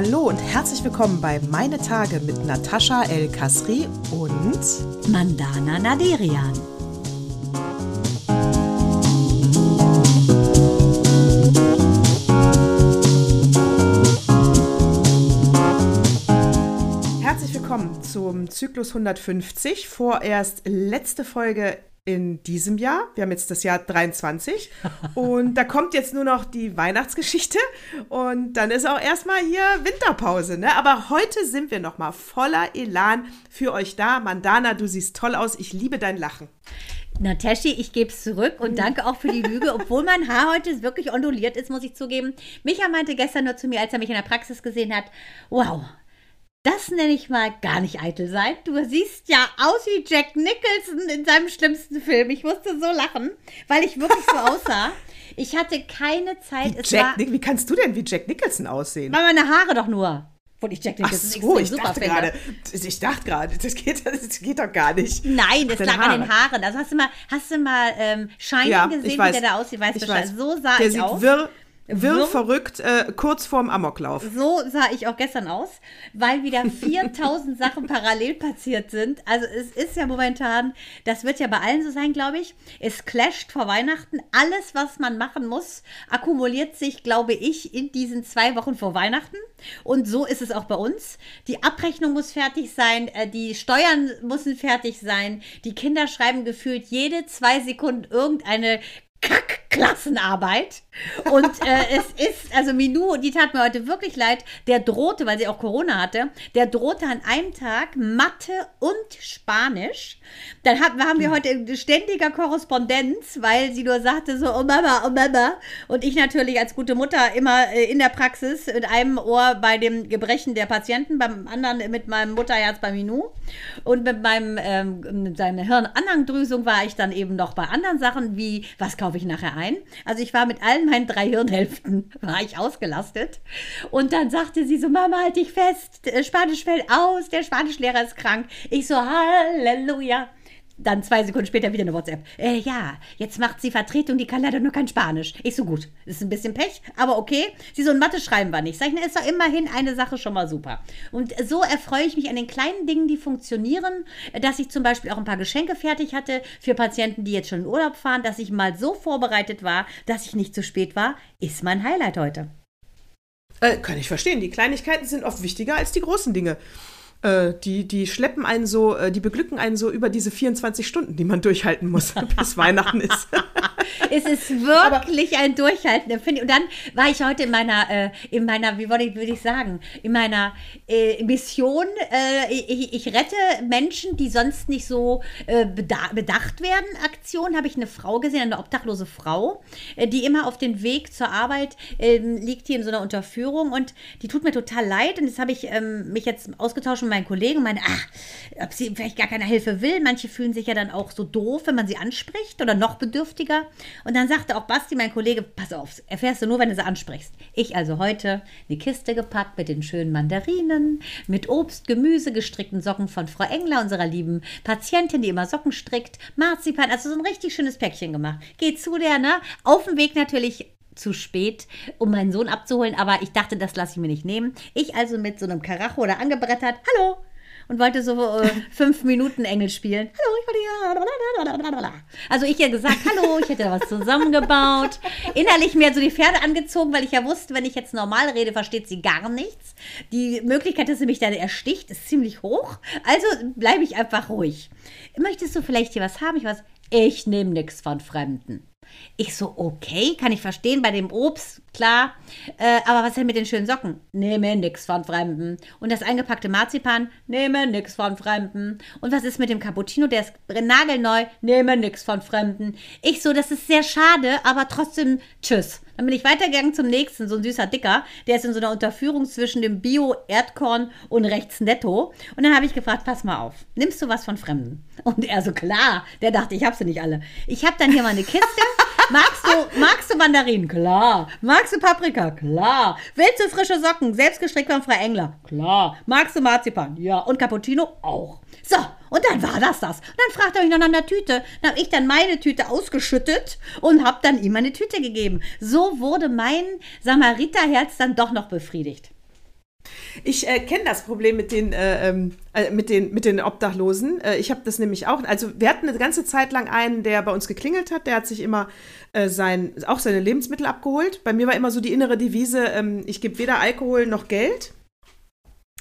Hallo und herzlich willkommen bei Meine Tage mit Natascha El Kasri und Mandana Naderian. Herzlich willkommen zum Zyklus 150. Vorerst letzte Folge in diesem Jahr. Wir haben jetzt das Jahr 23 und da kommt jetzt nur noch die Weihnachtsgeschichte und dann ist auch erstmal hier Winterpause. Ne? Aber heute sind wir noch mal voller Elan für euch da. Mandana, du siehst toll aus. Ich liebe dein Lachen. Nataschi, ich gebe es zurück und danke auch für die Lüge. Obwohl mein Haar heute wirklich onduliert ist, muss ich zugeben. Micha meinte gestern nur zu mir, als er mich in der Praxis gesehen hat, wow, das nenne ich mal gar nicht eitel sein. Du siehst ja aus wie Jack Nicholson in seinem schlimmsten Film. Ich musste so lachen, weil ich wirklich so aussah. Ich hatte keine Zeit. Wie, Jack, wie kannst du denn wie Jack Nicholson aussehen? Weil meine Haare doch nur. Obwohl ich Jack Nicholson Ach so, ich dachte gerade, ich dachte gerade, das geht, das geht doch gar nicht. Nein, das lag Haare. an den Haaren. Also hast du mal, hast du mal ähm, Shining ja, gesehen, wie der da aussieht? Weißt du, so sah der ich sieht aus. Wirr, Wirr verrückt, äh, kurz vorm Amoklauf. So sah ich auch gestern aus, weil wieder 4000 Sachen parallel passiert sind. Also es ist ja momentan, das wird ja bei allen so sein, glaube ich. Es clasht vor Weihnachten. Alles, was man machen muss, akkumuliert sich, glaube ich, in diesen zwei Wochen vor Weihnachten. Und so ist es auch bei uns. Die Abrechnung muss fertig sein, äh, die Steuern müssen fertig sein. Die Kinder schreiben gefühlt jede zwei Sekunden irgendeine Kackklassenarbeit. Und äh, es ist, also Minou, die tat mir heute wirklich leid, der drohte, weil sie auch Corona hatte, der drohte an einem Tag Mathe und Spanisch. Dann haben, haben wir heute ständiger Korrespondenz, weil sie nur sagte so, oh Mama, oh Mama. Und ich natürlich als gute Mutter immer äh, in der Praxis mit einem Ohr bei dem Gebrechen der Patienten, beim anderen mit meinem Mutterherz bei Minou. Und mit meinem, ähm, mit seiner Hirnanhangdrüsung war ich dann eben noch bei anderen Sachen, wie, was kaufe ich nachher ein? Also ich war mit allen meinen drei Hirnhälften, war ich ausgelastet. Und dann sagte sie so, Mama, halt dich fest, Spanisch fällt aus, der Spanischlehrer ist krank. Ich so, Halleluja. Dann zwei Sekunden später wieder eine WhatsApp. Äh, ja, jetzt macht sie Vertretung, die kann leider nur kein Spanisch. Ich so gut. Ist ein bisschen Pech, aber okay. Sie so, ein Mathe schreiben wir nicht. Na, ist doch immerhin eine Sache schon mal super. Und so erfreue ich mich an den kleinen Dingen, die funktionieren, dass ich zum Beispiel auch ein paar Geschenke fertig hatte für Patienten, die jetzt schon in Urlaub fahren, dass ich mal so vorbereitet war, dass ich nicht zu spät war, ist mein Highlight heute. Äh, kann ich verstehen. Die Kleinigkeiten sind oft wichtiger als die großen Dinge. Äh, die, die schleppen einen so, äh, die beglücken einen so über diese 24 Stunden, die man durchhalten muss, bis Weihnachten ist. es ist wirklich Aber, ein Durchhalten. Und dann war ich heute in meiner, äh, in meiner, wie würde ich, würde ich sagen, in meiner Mission, ich, ich, rette Menschen, die sonst nicht so bedacht werden. Aktion habe ich eine Frau gesehen, eine obdachlose Frau, die immer auf dem Weg zur Arbeit ähm, liegt hier in so einer Unterführung und die tut mir total leid. Und das habe ich ähm, mich jetzt ausgetauscht mit meinen Kollegen und meine, ach, ob sie vielleicht gar keine Hilfe will. Manche fühlen sich ja dann auch so doof, wenn man sie anspricht oder noch bedürftiger. Und dann sagte auch Basti, mein Kollege, pass auf, erfährst du nur, wenn du sie ansprichst. Ich also heute eine Kiste gepackt mit den schönen Mandarinen, mit Obst, Gemüse, gestrickten Socken von Frau Engler, unserer lieben Patientin, die immer Socken strickt, Marzipan, also so ein richtig schönes Päckchen gemacht. Geht zu der, ne? Auf dem Weg natürlich zu spät, um meinen Sohn abzuholen, aber ich dachte, das lasse ich mir nicht nehmen. Ich also mit so einem Karacho oder angebrettert, hallo, und wollte so äh, fünf Minuten Engel spielen. Hallo, ich wollte hier. Also ich ja gesagt, hallo, ich hätte da was zusammengebaut. Innerlich mir so die Pferde angezogen, weil ich ja wusste, wenn ich jetzt normal rede, versteht sie gar nichts. Die Möglichkeit, dass sie mich dann ersticht, ist ziemlich hoch. Also bleibe ich einfach ruhig. Möchtest du vielleicht hier was haben? Ich was. Ich nehme nichts von Fremden. Ich so, okay, kann ich verstehen, bei dem Obst, klar. Äh, aber was denn mit den schönen Socken? Nehme nix von Fremden. Und das eingepackte Marzipan? Nehme nix von Fremden. Und was ist mit dem Cappuccino? Der ist nagelneu. Nehme nix von Fremden. Ich so, das ist sehr schade, aber trotzdem, tschüss. Dann bin ich weitergegangen zum nächsten, so ein süßer Dicker. Der ist in so einer Unterführung zwischen dem Bio-Erdkorn und rechts Netto. Und dann habe ich gefragt, pass mal auf, nimmst du was von Fremden? Und er so, klar. Der dachte, ich habe sie nicht alle. Ich habe dann hier mal eine Kiste. Magst du, magst du Mandarinen? Klar. Magst du Paprika? Klar. Willst du frische Socken? Selbst gestrickt von Frau Engler? Klar. Magst du Marzipan? Ja. Und Cappuccino? Auch. So, und dann war das das. Und dann fragt er mich noch nach einer Tüte. Dann habe ich dann meine Tüte ausgeschüttet und habe dann ihm meine Tüte gegeben. So wurde mein Samariterherz dann doch noch befriedigt. Ich äh, kenne das Problem mit den, äh, ähm, äh, mit den, mit den Obdachlosen. Äh, ich habe das nämlich auch. Also wir hatten eine ganze Zeit lang einen, der bei uns geklingelt hat. Der hat sich immer äh, sein, auch seine Lebensmittel abgeholt. Bei mir war immer so die innere Devise, ähm, ich gebe weder Alkohol noch Geld.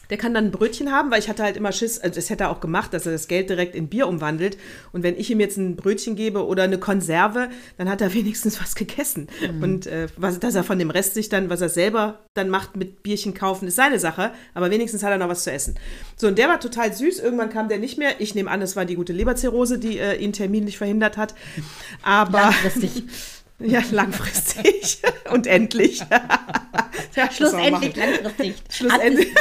Der kann dann ein Brötchen haben, weil ich hatte halt immer Schiss, also das hätte er auch gemacht, dass er das Geld direkt in Bier umwandelt. Und wenn ich ihm jetzt ein Brötchen gebe oder eine Konserve, dann hat er wenigstens was gegessen. Mhm. Und äh, was, dass er von dem Rest sich dann, was er selber dann macht mit Bierchen kaufen, ist seine Sache. Aber wenigstens hat er noch was zu essen. So, und der war total süß. Irgendwann kam der nicht mehr. Ich nehme an, es war die gute Leberzirrhose, die äh, ihn terminlich verhindert hat. Aber. Langfristig. Ja, langfristig und endlich. ja, Schlussendlich langfristig. Schlussendlich.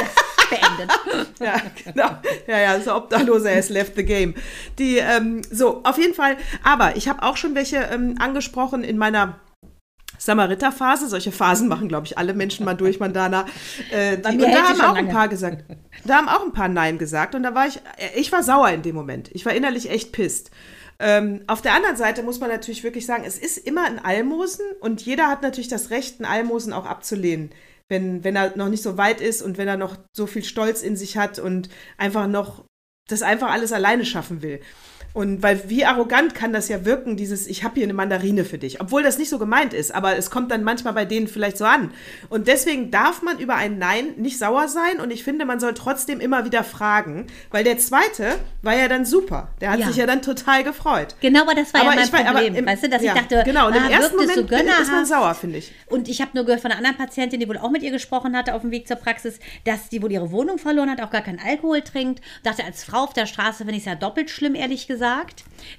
Beendet. ja, genau. Ja, ja, so Obdachlose has left the game. Die, ähm, so, auf jeden Fall. Aber ich habe auch schon welche ähm, angesprochen in meiner Samariterphase. Solche Phasen machen, glaube ich, alle Menschen mal durch, Mandana. Äh, die, und da haben auch lange. ein paar gesagt. Da haben auch ein paar Nein gesagt. Und da war ich, ich war sauer in dem Moment. Ich war innerlich echt pisst. Ähm, auf der anderen Seite muss man natürlich wirklich sagen, es ist immer ein Almosen und jeder hat natürlich das Recht, ein Almosen auch abzulehnen wenn, wenn er noch nicht so weit ist und wenn er noch so viel Stolz in sich hat und einfach noch das einfach alles alleine schaffen will. Und weil wie arrogant kann das ja wirken, dieses ich habe hier eine Mandarine für dich, obwohl das nicht so gemeint ist, aber es kommt dann manchmal bei denen vielleicht so an. Und deswegen darf man über ein Nein nicht sauer sein und ich finde, man soll trotzdem immer wieder fragen, weil der zweite war ja dann super. Der hat ja. sich ja dann total gefreut. Genau, aber das war aber ja mein war, Problem, im, weißt du, dass ja, ich dachte, genau, und im ah, ersten Moment so ist man sauer, finde ich. Und ich habe nur gehört von einer anderen Patientin, die wohl auch mit ihr gesprochen hatte auf dem Weg zur Praxis, dass die wohl ihre Wohnung verloren hat, auch gar keinen Alkohol trinkt. Dachte als Frau auf der Straße finde ich es ja doppelt schlimm, ehrlich gesagt.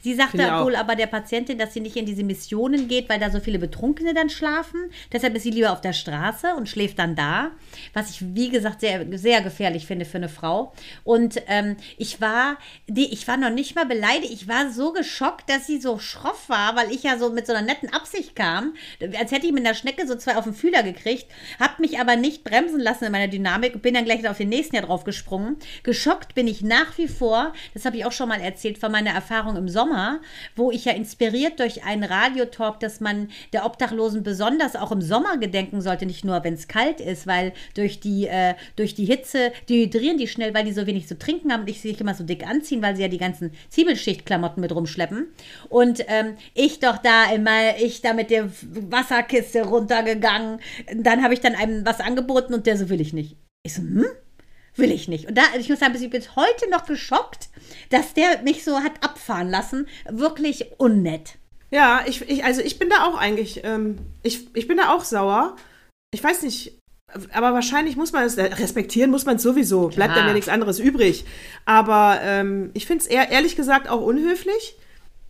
Sie sagte wohl aber der Patientin, dass sie nicht in diese Missionen geht, weil da so viele Betrunkene dann schlafen. Deshalb ist sie lieber auf der Straße und schläft dann da. Was ich, wie gesagt, sehr, sehr gefährlich finde für eine Frau. Und ähm, ich war, nee, ich war noch nicht mal beleidigt. Ich war so geschockt, dass sie so schroff war, weil ich ja so mit so einer netten Absicht kam. Als hätte ich mit einer Schnecke so zwei auf den Fühler gekriegt. Hab mich aber nicht bremsen lassen in meiner Dynamik. Bin dann gleich auf den nächsten Jahr drauf gesprungen. Geschockt bin ich nach wie vor. Das habe ich auch schon mal erzählt von meiner Erfahrung im Sommer, wo ich ja inspiriert durch einen Radiotalk, dass man der Obdachlosen besonders auch im Sommer gedenken sollte, nicht nur wenn es kalt ist, weil durch die, äh, durch die Hitze dehydrieren die schnell, weil die so wenig zu trinken haben und ich sich immer so dick anziehen, weil sie ja die ganzen Zwiebelschichtklamotten mit rumschleppen. Und ähm, ich doch da immer, ich da mit der Wasserkiste runtergegangen. Dann habe ich dann einem was angeboten und der so will ich nicht. Ich so, hm? Will ich nicht. Und da, ich muss sagen, ich bin bis heute noch geschockt, dass der mich so hat abfahren lassen. Wirklich unnett. Ja, ich, ich also ich bin da auch eigentlich, ähm, ich, ich bin da auch sauer. Ich weiß nicht, aber wahrscheinlich muss man es, respektieren muss man es sowieso, bleibt dann ja nichts anderes übrig. Aber ähm, ich finde es eher, ehrlich gesagt, auch unhöflich.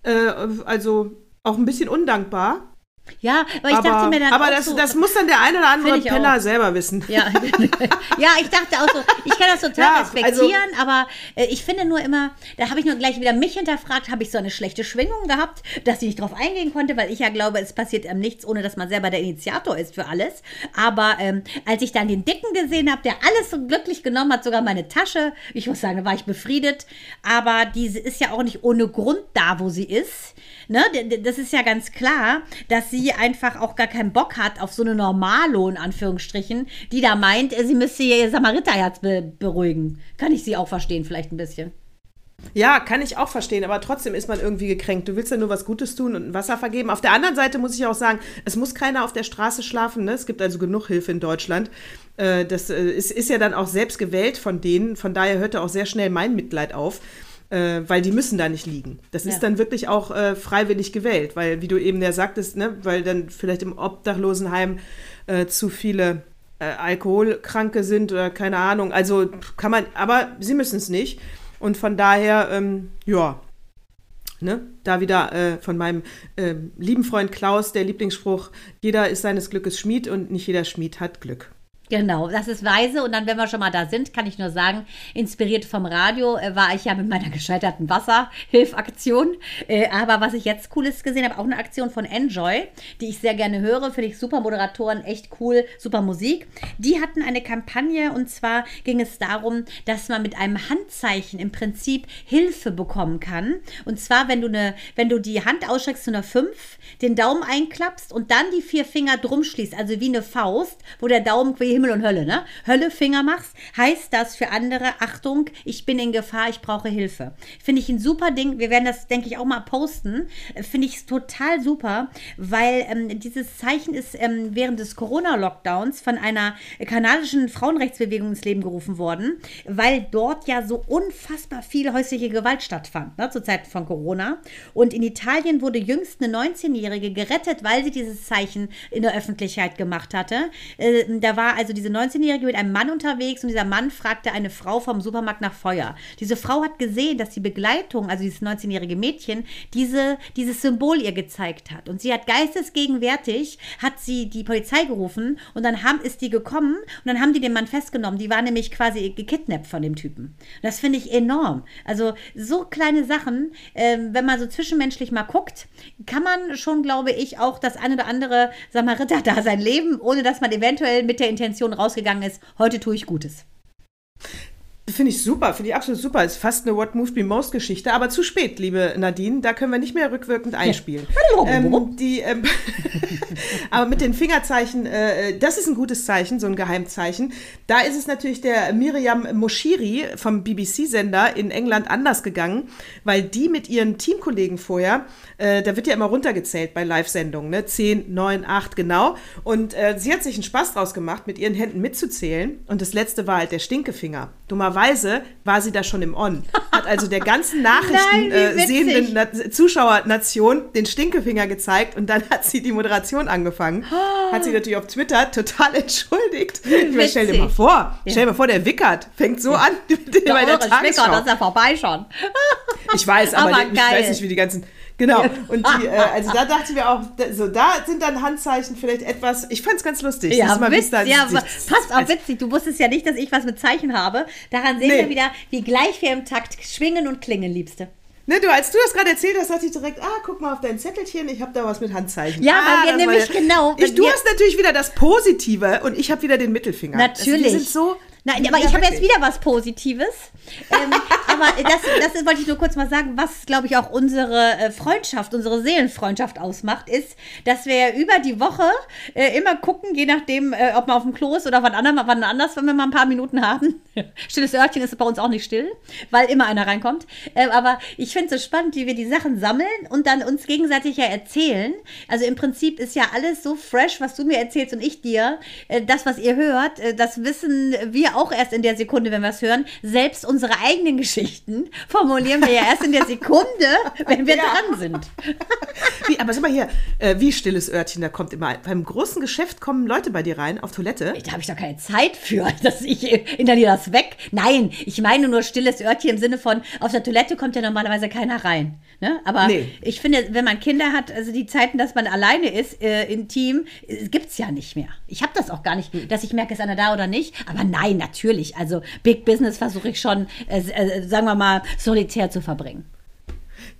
Äh, also auch ein bisschen undankbar. Ja, aber ich aber, dachte mir dann. Aber das, so, das muss dann der eine oder andere Penner auch. selber wissen. Ja. ja, ich dachte auch so, ich kann das total ja, respektieren, also, aber äh, ich finde nur immer, da habe ich nur gleich wieder mich hinterfragt, habe ich so eine schlechte Schwingung gehabt, dass ich nicht drauf eingehen konnte, weil ich ja glaube, es passiert ähm, nichts, ohne dass man selber der Initiator ist für alles. Aber ähm, als ich dann den Dicken gesehen habe, der alles so glücklich genommen hat, sogar meine Tasche, ich muss sagen, da war ich befriedet. Aber diese ist ja auch nicht ohne Grund da, wo sie ist. Ne? Das ist ja ganz klar, dass sie einfach auch gar keinen Bock hat auf so eine Normalo, in Anführungsstrichen, die da meint, sie müsste ihr Samariterherz be beruhigen. Kann ich sie auch verstehen, vielleicht ein bisschen. Ja, kann ich auch verstehen, aber trotzdem ist man irgendwie gekränkt. Du willst ja nur was Gutes tun und ein Wasser vergeben. Auf der anderen Seite muss ich auch sagen, es muss keiner auf der Straße schlafen. Ne? Es gibt also genug Hilfe in Deutschland. Äh, das äh, ist, ja dann auch selbst gewählt von denen. Von daher hörte auch sehr schnell mein Mitleid auf äh, weil die müssen da nicht liegen. Das ja. ist dann wirklich auch äh, freiwillig gewählt, weil, wie du eben ja sagtest, ne, weil dann vielleicht im Obdachlosenheim äh, zu viele äh, Alkoholkranke sind oder keine Ahnung. Also kann man, aber sie müssen es nicht. Und von daher, ähm, ja, Ne? Da wieder äh, von meinem äh, lieben Freund Klaus der Lieblingsspruch, jeder ist seines Glückes Schmied und nicht jeder Schmied hat Glück. Genau, das ist weise. Und dann, wenn wir schon mal da sind, kann ich nur sagen, inspiriert vom Radio äh, war ich ja mit meiner gescheiterten Wasserhilfaktion. Äh, aber was ich jetzt Cooles gesehen habe, auch eine Aktion von Enjoy, die ich sehr gerne höre, finde ich super Moderatoren, echt cool, super Musik. Die hatten eine Kampagne und zwar ging es darum, dass man mit einem Handzeichen im Prinzip Hilfe bekommen kann. Und zwar, wenn du, eine, wenn du die Hand ausstreckst zu einer 5, den Daumen einklappst und dann die vier Finger drum schließt, also wie eine Faust, wo der Daumen quasi Himmel und Hölle, ne? Hölle Finger machst, heißt das für andere, Achtung, ich bin in Gefahr, ich brauche Hilfe. Finde ich ein super Ding. Wir werden das, denke ich, auch mal posten. Finde ich total super, weil ähm, dieses Zeichen ist ähm, während des Corona-Lockdowns von einer kanadischen Frauenrechtsbewegung ins Leben gerufen worden, weil dort ja so unfassbar viel häusliche Gewalt stattfand, ne, zur Zeit von Corona. Und in Italien wurde jüngst eine 19-Jährige gerettet, weil sie dieses Zeichen in der Öffentlichkeit gemacht hatte. Äh, da war also diese 19-Jährige mit einem Mann unterwegs und dieser Mann fragte eine Frau vom Supermarkt nach Feuer. Diese Frau hat gesehen, dass die Begleitung, also dieses 19-jährige Mädchen, diese, dieses Symbol ihr gezeigt hat. Und sie hat geistesgegenwärtig, hat sie die Polizei gerufen und dann haben, ist die gekommen und dann haben die den Mann festgenommen. Die war nämlich quasi gekidnappt von dem Typen. Und das finde ich enorm. Also so kleine Sachen, äh, wenn man so zwischenmenschlich mal guckt, kann man schon, glaube ich, auch das ein oder andere Samariter da sein Leben, ohne dass man eventuell mit der Intention rausgegangen ist, heute tue ich Gutes. Finde ich super, finde ich absolut super. Ist fast eine What Moved Me Most Geschichte, aber zu spät, liebe Nadine. Da können wir nicht mehr rückwirkend einspielen. Ja. Ähm, die, ähm, aber mit den Fingerzeichen, äh, das ist ein gutes Zeichen, so ein Geheimzeichen. Da ist es natürlich der Miriam Moshiri vom BBC-Sender in England anders gegangen, weil die mit ihren Teamkollegen vorher, äh, da wird ja immer runtergezählt bei Live-Sendungen, ne? 10, 9, 8, genau. Und äh, sie hat sich einen Spaß draus gemacht, mit ihren Händen mitzuzählen. Und das letzte war halt der Stinkefinger. Dummerweise Dummerweise war sie da schon im On. Hat also der ganzen Nachrichten äh, sehenden Na Zuschauernation den Stinkefinger gezeigt und dann hat sie die Moderation angefangen. Oh. Hat sie natürlich auf Twitter total entschuldigt. Ich stell dir mal vor, ja. stell dir mal vor, der Wickert fängt so an der bei der Tagesschau. Wickert, das ist ja vorbei schon. ich weiß, aber, aber ich weiß nicht, wie die ganzen Genau. Und die, äh, also da dachte ich mir auch, so da sind dann Handzeichen vielleicht etwas. Ich fand es ganz lustig. Ja, mal, witz, da, ja passt auch witzig. Du wusstest ja nicht, dass ich was mit Zeichen habe. Daran sehen nee. wir wieder, wie gleich wir im Takt schwingen und klingen, Liebste. Ne, du, als du das gerade erzählt hast, dachte ich direkt, ah, guck mal auf dein Zettelchen, ich habe da was mit Handzeichen. Ja, ah, weil wir nämlich genau. Ich, du hast natürlich wieder das Positive und ich habe wieder den Mittelfinger. Natürlich. Also, wir sind so Nein, aber ich habe jetzt wieder was Positives. ähm, aber das, das wollte ich nur kurz mal sagen, was, glaube ich, auch unsere äh, Freundschaft, unsere Seelenfreundschaft ausmacht, ist, dass wir über die Woche äh, immer gucken, je nachdem, äh, ob man auf dem Klo ist oder wann, anderem, wann anders, wenn wir mal ein paar Minuten haben. Stilles Örtchen ist bei uns auch nicht still, weil immer einer reinkommt. Ähm, aber ich finde es so spannend, wie wir die Sachen sammeln und dann uns gegenseitig ja erzählen. Also im Prinzip ist ja alles so fresh, was du mir erzählst und ich dir. Äh, das, was ihr hört, äh, das wissen wir auch erst in der Sekunde, wenn wir es hören. Selbst unsere eigenen Geschichten formulieren wir ja erst in der Sekunde, wenn wir ja. dran sind. Wie, aber sag mal hier, äh, wie stilles Örtchen, da kommt immer, beim großen Geschäft kommen Leute bei dir rein auf Toilette. Da habe ich doch keine Zeit für, dass ich inhaliere das weg. Nein, ich meine nur stilles Örtchen im Sinne von, auf der Toilette kommt ja normalerweise keiner rein. Ne? Aber nee. ich finde, wenn man Kinder hat, also die Zeiten, dass man alleine ist, äh, intim, äh, gibt es ja nicht mehr. Ich habe das auch gar nicht, dass ich merke, ist einer da oder nicht. Aber nein, natürlich. Also Big Business versuche ich schon, äh, äh, sagen wir mal, solitär zu verbringen.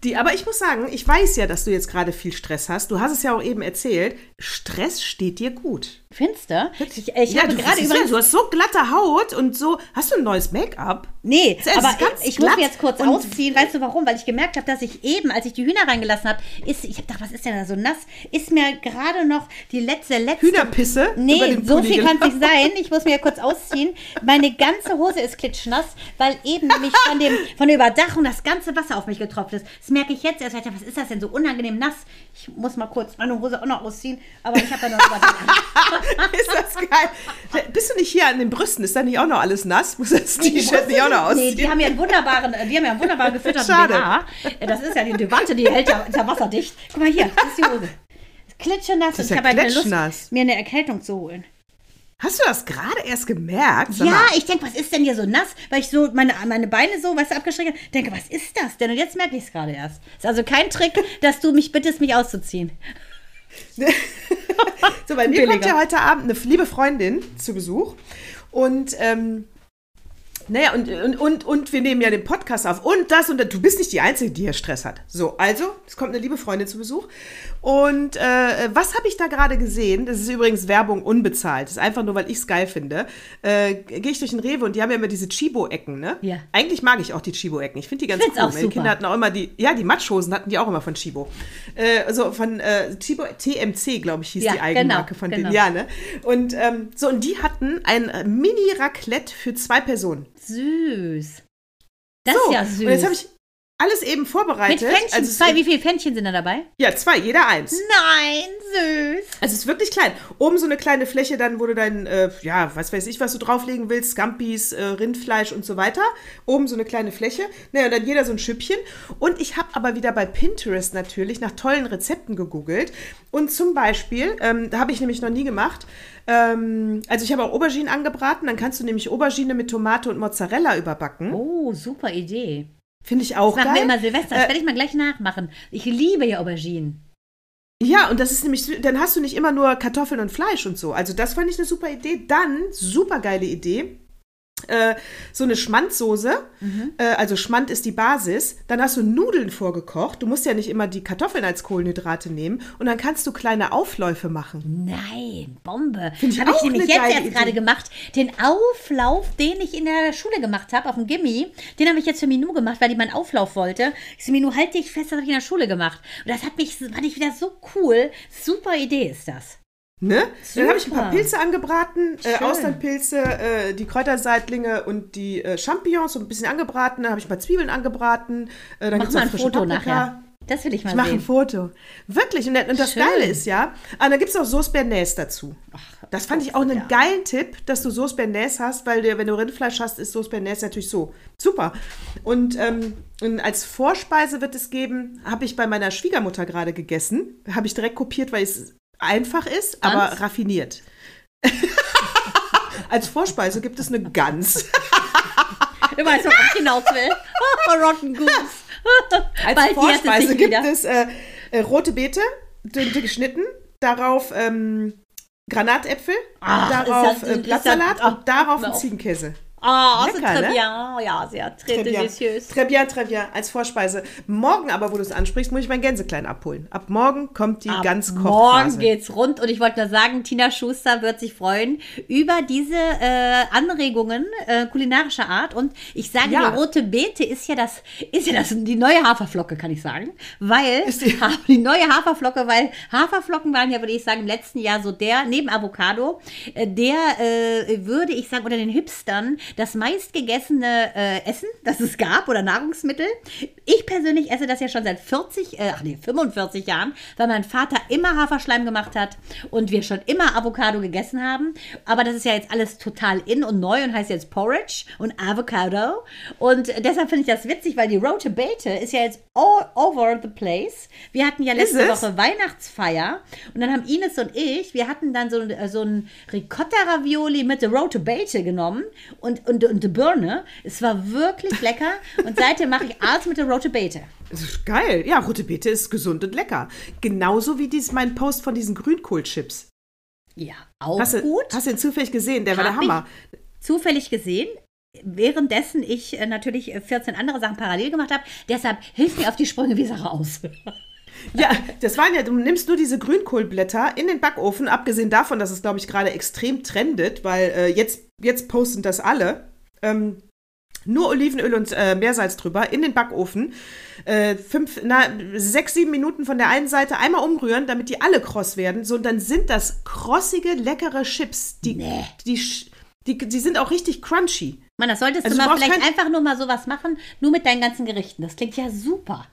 Die, aber ich muss sagen, ich weiß ja, dass du jetzt gerade viel Stress hast. Du hast es ja auch eben erzählt. Stress steht dir gut. Findest du? Ich, ich ja, habe gerade übrigens. Ja, du hast so glatte Haut und so. Hast du ein neues Make-up? Nee, das aber ich, ich muss mir jetzt kurz ausziehen. Weißt du warum? Weil ich gemerkt habe, dass ich eben, als ich die Hühner reingelassen habe, ist, ich habe gedacht, was ist denn da so nass? Ist mir gerade noch die letzte, letzte. Hühnerpisse? Nee, so viel kann es nicht sein. Ich muss mir kurz ausziehen. Meine ganze Hose ist klitschnass, weil eben nämlich von, dem, von der Überdachung das ganze Wasser auf mich getropft ist. Das merke ich jetzt erst. Ich dachte, was ist das denn so unangenehm nass? Ich muss mal kurz meine Hose auch noch ausziehen, aber ich habe da noch Überdachung. ist das geil. Bist du nicht hier an den Brüsten? Ist da nicht auch noch alles nass? Muss das T-Shirt nicht auch noch ausziehen? Nee, die haben ja einen wunderbaren, die haben ja einen wunderbaren gefütterten Schade. BH. Das ist ja die Debatte, die hält ja, ist ja wasserdicht. Guck mal hier, das ist die Hose. Klitschenass und ich ja habe halt Lust, mir eine Erkältung zu holen. Hast du das gerade erst gemerkt? Ja, ich denke, was ist denn hier so nass? Weil ich so meine, meine Beine so, weißt du, abgeschreckt habe. Denke, was ist das denn? Und jetzt merke ich es gerade erst. Ist also kein Trick, dass du mich bittest, mich auszuziehen. so, bei mir Billiger. kommt ja heute Abend eine liebe Freundin zu Besuch. Und ähm, Naja, und, und, und, und wir nehmen ja den Podcast auf und das und das. Du bist nicht die Einzige, die hier Stress hat. So, also, es kommt eine liebe Freundin zu Besuch. Und äh, was habe ich da gerade gesehen? Das ist übrigens Werbung unbezahlt. Das ist einfach nur, weil ich es geil finde. Äh, Gehe ich durch den Rewe und die haben ja immer diese Chibo-Ecken, ne? Ja. Eigentlich mag ich auch die Chibo-Ecken. Ich finde die ganz Find's cool. auch Meine super. Kinder hatten auch immer die, ja, die Matschhosen hatten die auch immer von Chibo. Äh, also von äh, Chibo, TMC, glaube ich, hieß Ja, die Eigenmarke genau, von genau. denen. Ja, ne? Und ähm, so, und die hatten ein äh, Mini-Raclette für zwei Personen. Süß. Das So, ist ja süß. Und jetzt habe ich alles eben Mit vorbereitet. Pfännchen. Also es- zwei, wie viele Pfännchen sind da dabei? ja, zwei, jeder eins. Nein, süß. Also es ist wirklich klein. Oben so eine kleine Fläche, dann wo du dein, äh, ja, was weiß ich, was du drauflegen willst, Scampis, äh, Rindfleisch und so weiter. Oben so eine kleine Fläche. Naja, und dann jeder so ein Schüppchen. Und ich habe aber wieder bei Pinterest natürlich nach tollen Rezepten gegoogelt. Und zum Beispiel, ähm, da habe ich nämlich noch nie gemacht, ähm, also ich habe auch Auberginen angebraten. Dann kannst du nämlich Aubergine mit Tomate und Mozzarella überbacken. Oh, super Idee. Finde ich auch Das machen geil. wir immer Silvester. Das Äh, werde ich mal gleich nachmachen. Ich liebe ja Auberginen. Ja, und das ist nämlich, dann hast du nicht immer nur Kartoffeln und Fleisch und so. Also das fand ich eine super Idee. Dann, super geile Idee, äh, so eine Schmandsoße. Äh, also Schmand ist die Basis. Dann hast du Nudeln vorgekocht. Du musst ja nicht immer die Kartoffeln als Kohlenhydrate nehmen. Und dann kannst du kleine Aufläufe machen. Nein, Bombe. Ich Habe ich auch nämlich jetzt erst gerade gemacht. Den Auflauf, den ich in der Schule gemacht habe, auf dem Gimmi, den habe ich jetzt für Minou gemacht, weil die meinen Auflauf wollte. Ich so, Minou, halt dich fest, das habe ich in der Schule gemacht. Und das hat mich, fand ich wieder so cool. Super Idee ist das. Ne? Dann habe ich ein paar. Pilze angebraten, äh. Austernpilze, äh, die Kräuterseitlinge und die äh, Champignons so ein bisschen angebraten. Dann habe ich ein paar Zwiebeln angebraten. Äh, dann Mach gibt's mal ein Foto Paprika. nachher. Das will ich mal Ich mache ein sehen. Foto. Wirklich. Und, und das Schön. Geile ist ja, ah, da gibt es auch Sauce Bernays dazu. das fand ich auch einen geilen Tipp, dass du Sauce Bernays hast, weil der, wenn du Rindfleisch hast, ist Sauce Bernays natürlich so. Super. Und, ähm, und als Vorspeise wird es geben, habe ich bei meiner Schwiegermutter gerade gegessen. Habe ich direkt kopiert, weil es einfach ist, aber Gans? raffiniert. als Vorspeise gibt es eine Gans. Du weißt, worauf ich hinaus will. Rotten Goose. Als Bald Vorspeise gibt wieder. es äh, äh, rote Beete, dünn geschnitten, darauf ähm, Granatäpfel, Ach, darauf das- äh, Blattsalat das- ach, und darauf hör ein auf. Ziegenkäse. Ah, oh, so Lecker, très ne? bien. Ja, sehr très Très bien. delicieux. Très bien, très bien, als Vorspeise. Morgen aber, wo du es ansprichst, muss ich meinen Gänseklein abholen. Ab morgen kommt die Ab ganz Morgen geht's rund und ich wollte nur sagen, Tina Schuster wird sich freuen über diese äh, Anregungen äh, kulinarischer Art und ich sage, Ja. die rote Beete ist ja das, ist ja das die neue Haferflocke, kann ich sagen, weil Ist die- die neue Haferflocke, weil Haferflocken waren ja, würde ich sagen, im letzten Jahr so der neben Avocado, äh, der äh, würde ich sagen unter den Hipstern das meistgegessene äh, Essen, das es gab oder Nahrungsmittel. Ich persönlich esse das ja schon seit 40, äh, ach nee, 45 Jahren, weil mein Vater immer Haferschleim gemacht hat und wir schon immer Avocado gegessen haben. Aber das ist ja jetzt alles total in und neu und heißt jetzt Porridge und Avocado. Und deshalb finde ich das witzig, weil die Rote Beete ist ja jetzt all over the place. Wir hatten ja letzte? Woche Weihnachtsfeier und dann haben Ines und ich, wir hatten dann so, so ein Ricotta-Ravioli mit der Rote Beete genommen und, und, und die Birne. Es war wirklich lecker und seitdem mache ich alles mit der Rote Beete. Das ist geil. Ja, rote Beete ist gesund und lecker. Genauso wie dies, mein Post von diesen Grünkohlchips. Ja, auch Hast du, gut. hast du den zufällig gesehen? Der war der Hab. Hammer. zufällig gesehen, währenddessen ich äh, natürlich äh, 14 andere Sachen parallel gemacht habe. Deshalb hilf mir auf die Sprünge wie Sache aus. Ja, das waren ja, du nimmst nur diese Grünkohlblätter in den Backofen, abgesehen davon, dass es, glaube ich, gerade extrem trendet, weil äh, jetzt, jetzt posten das alle. Ähm, nur Olivenöl und äh, Meersalz drüber in den Backofen. Äh, fünf, na, sechs, sieben Minuten von der einen Seite einmal umrühren, damit die alle kross werden. So, und dann sind das krossige, leckere Chips. Die, Nee. die, die, die sind auch richtig crunchy. Mann, das solltest Also du mal vielleicht einfach nur mal sowas machen, nur mit deinen ganzen Gerichten. Das klingt ja super.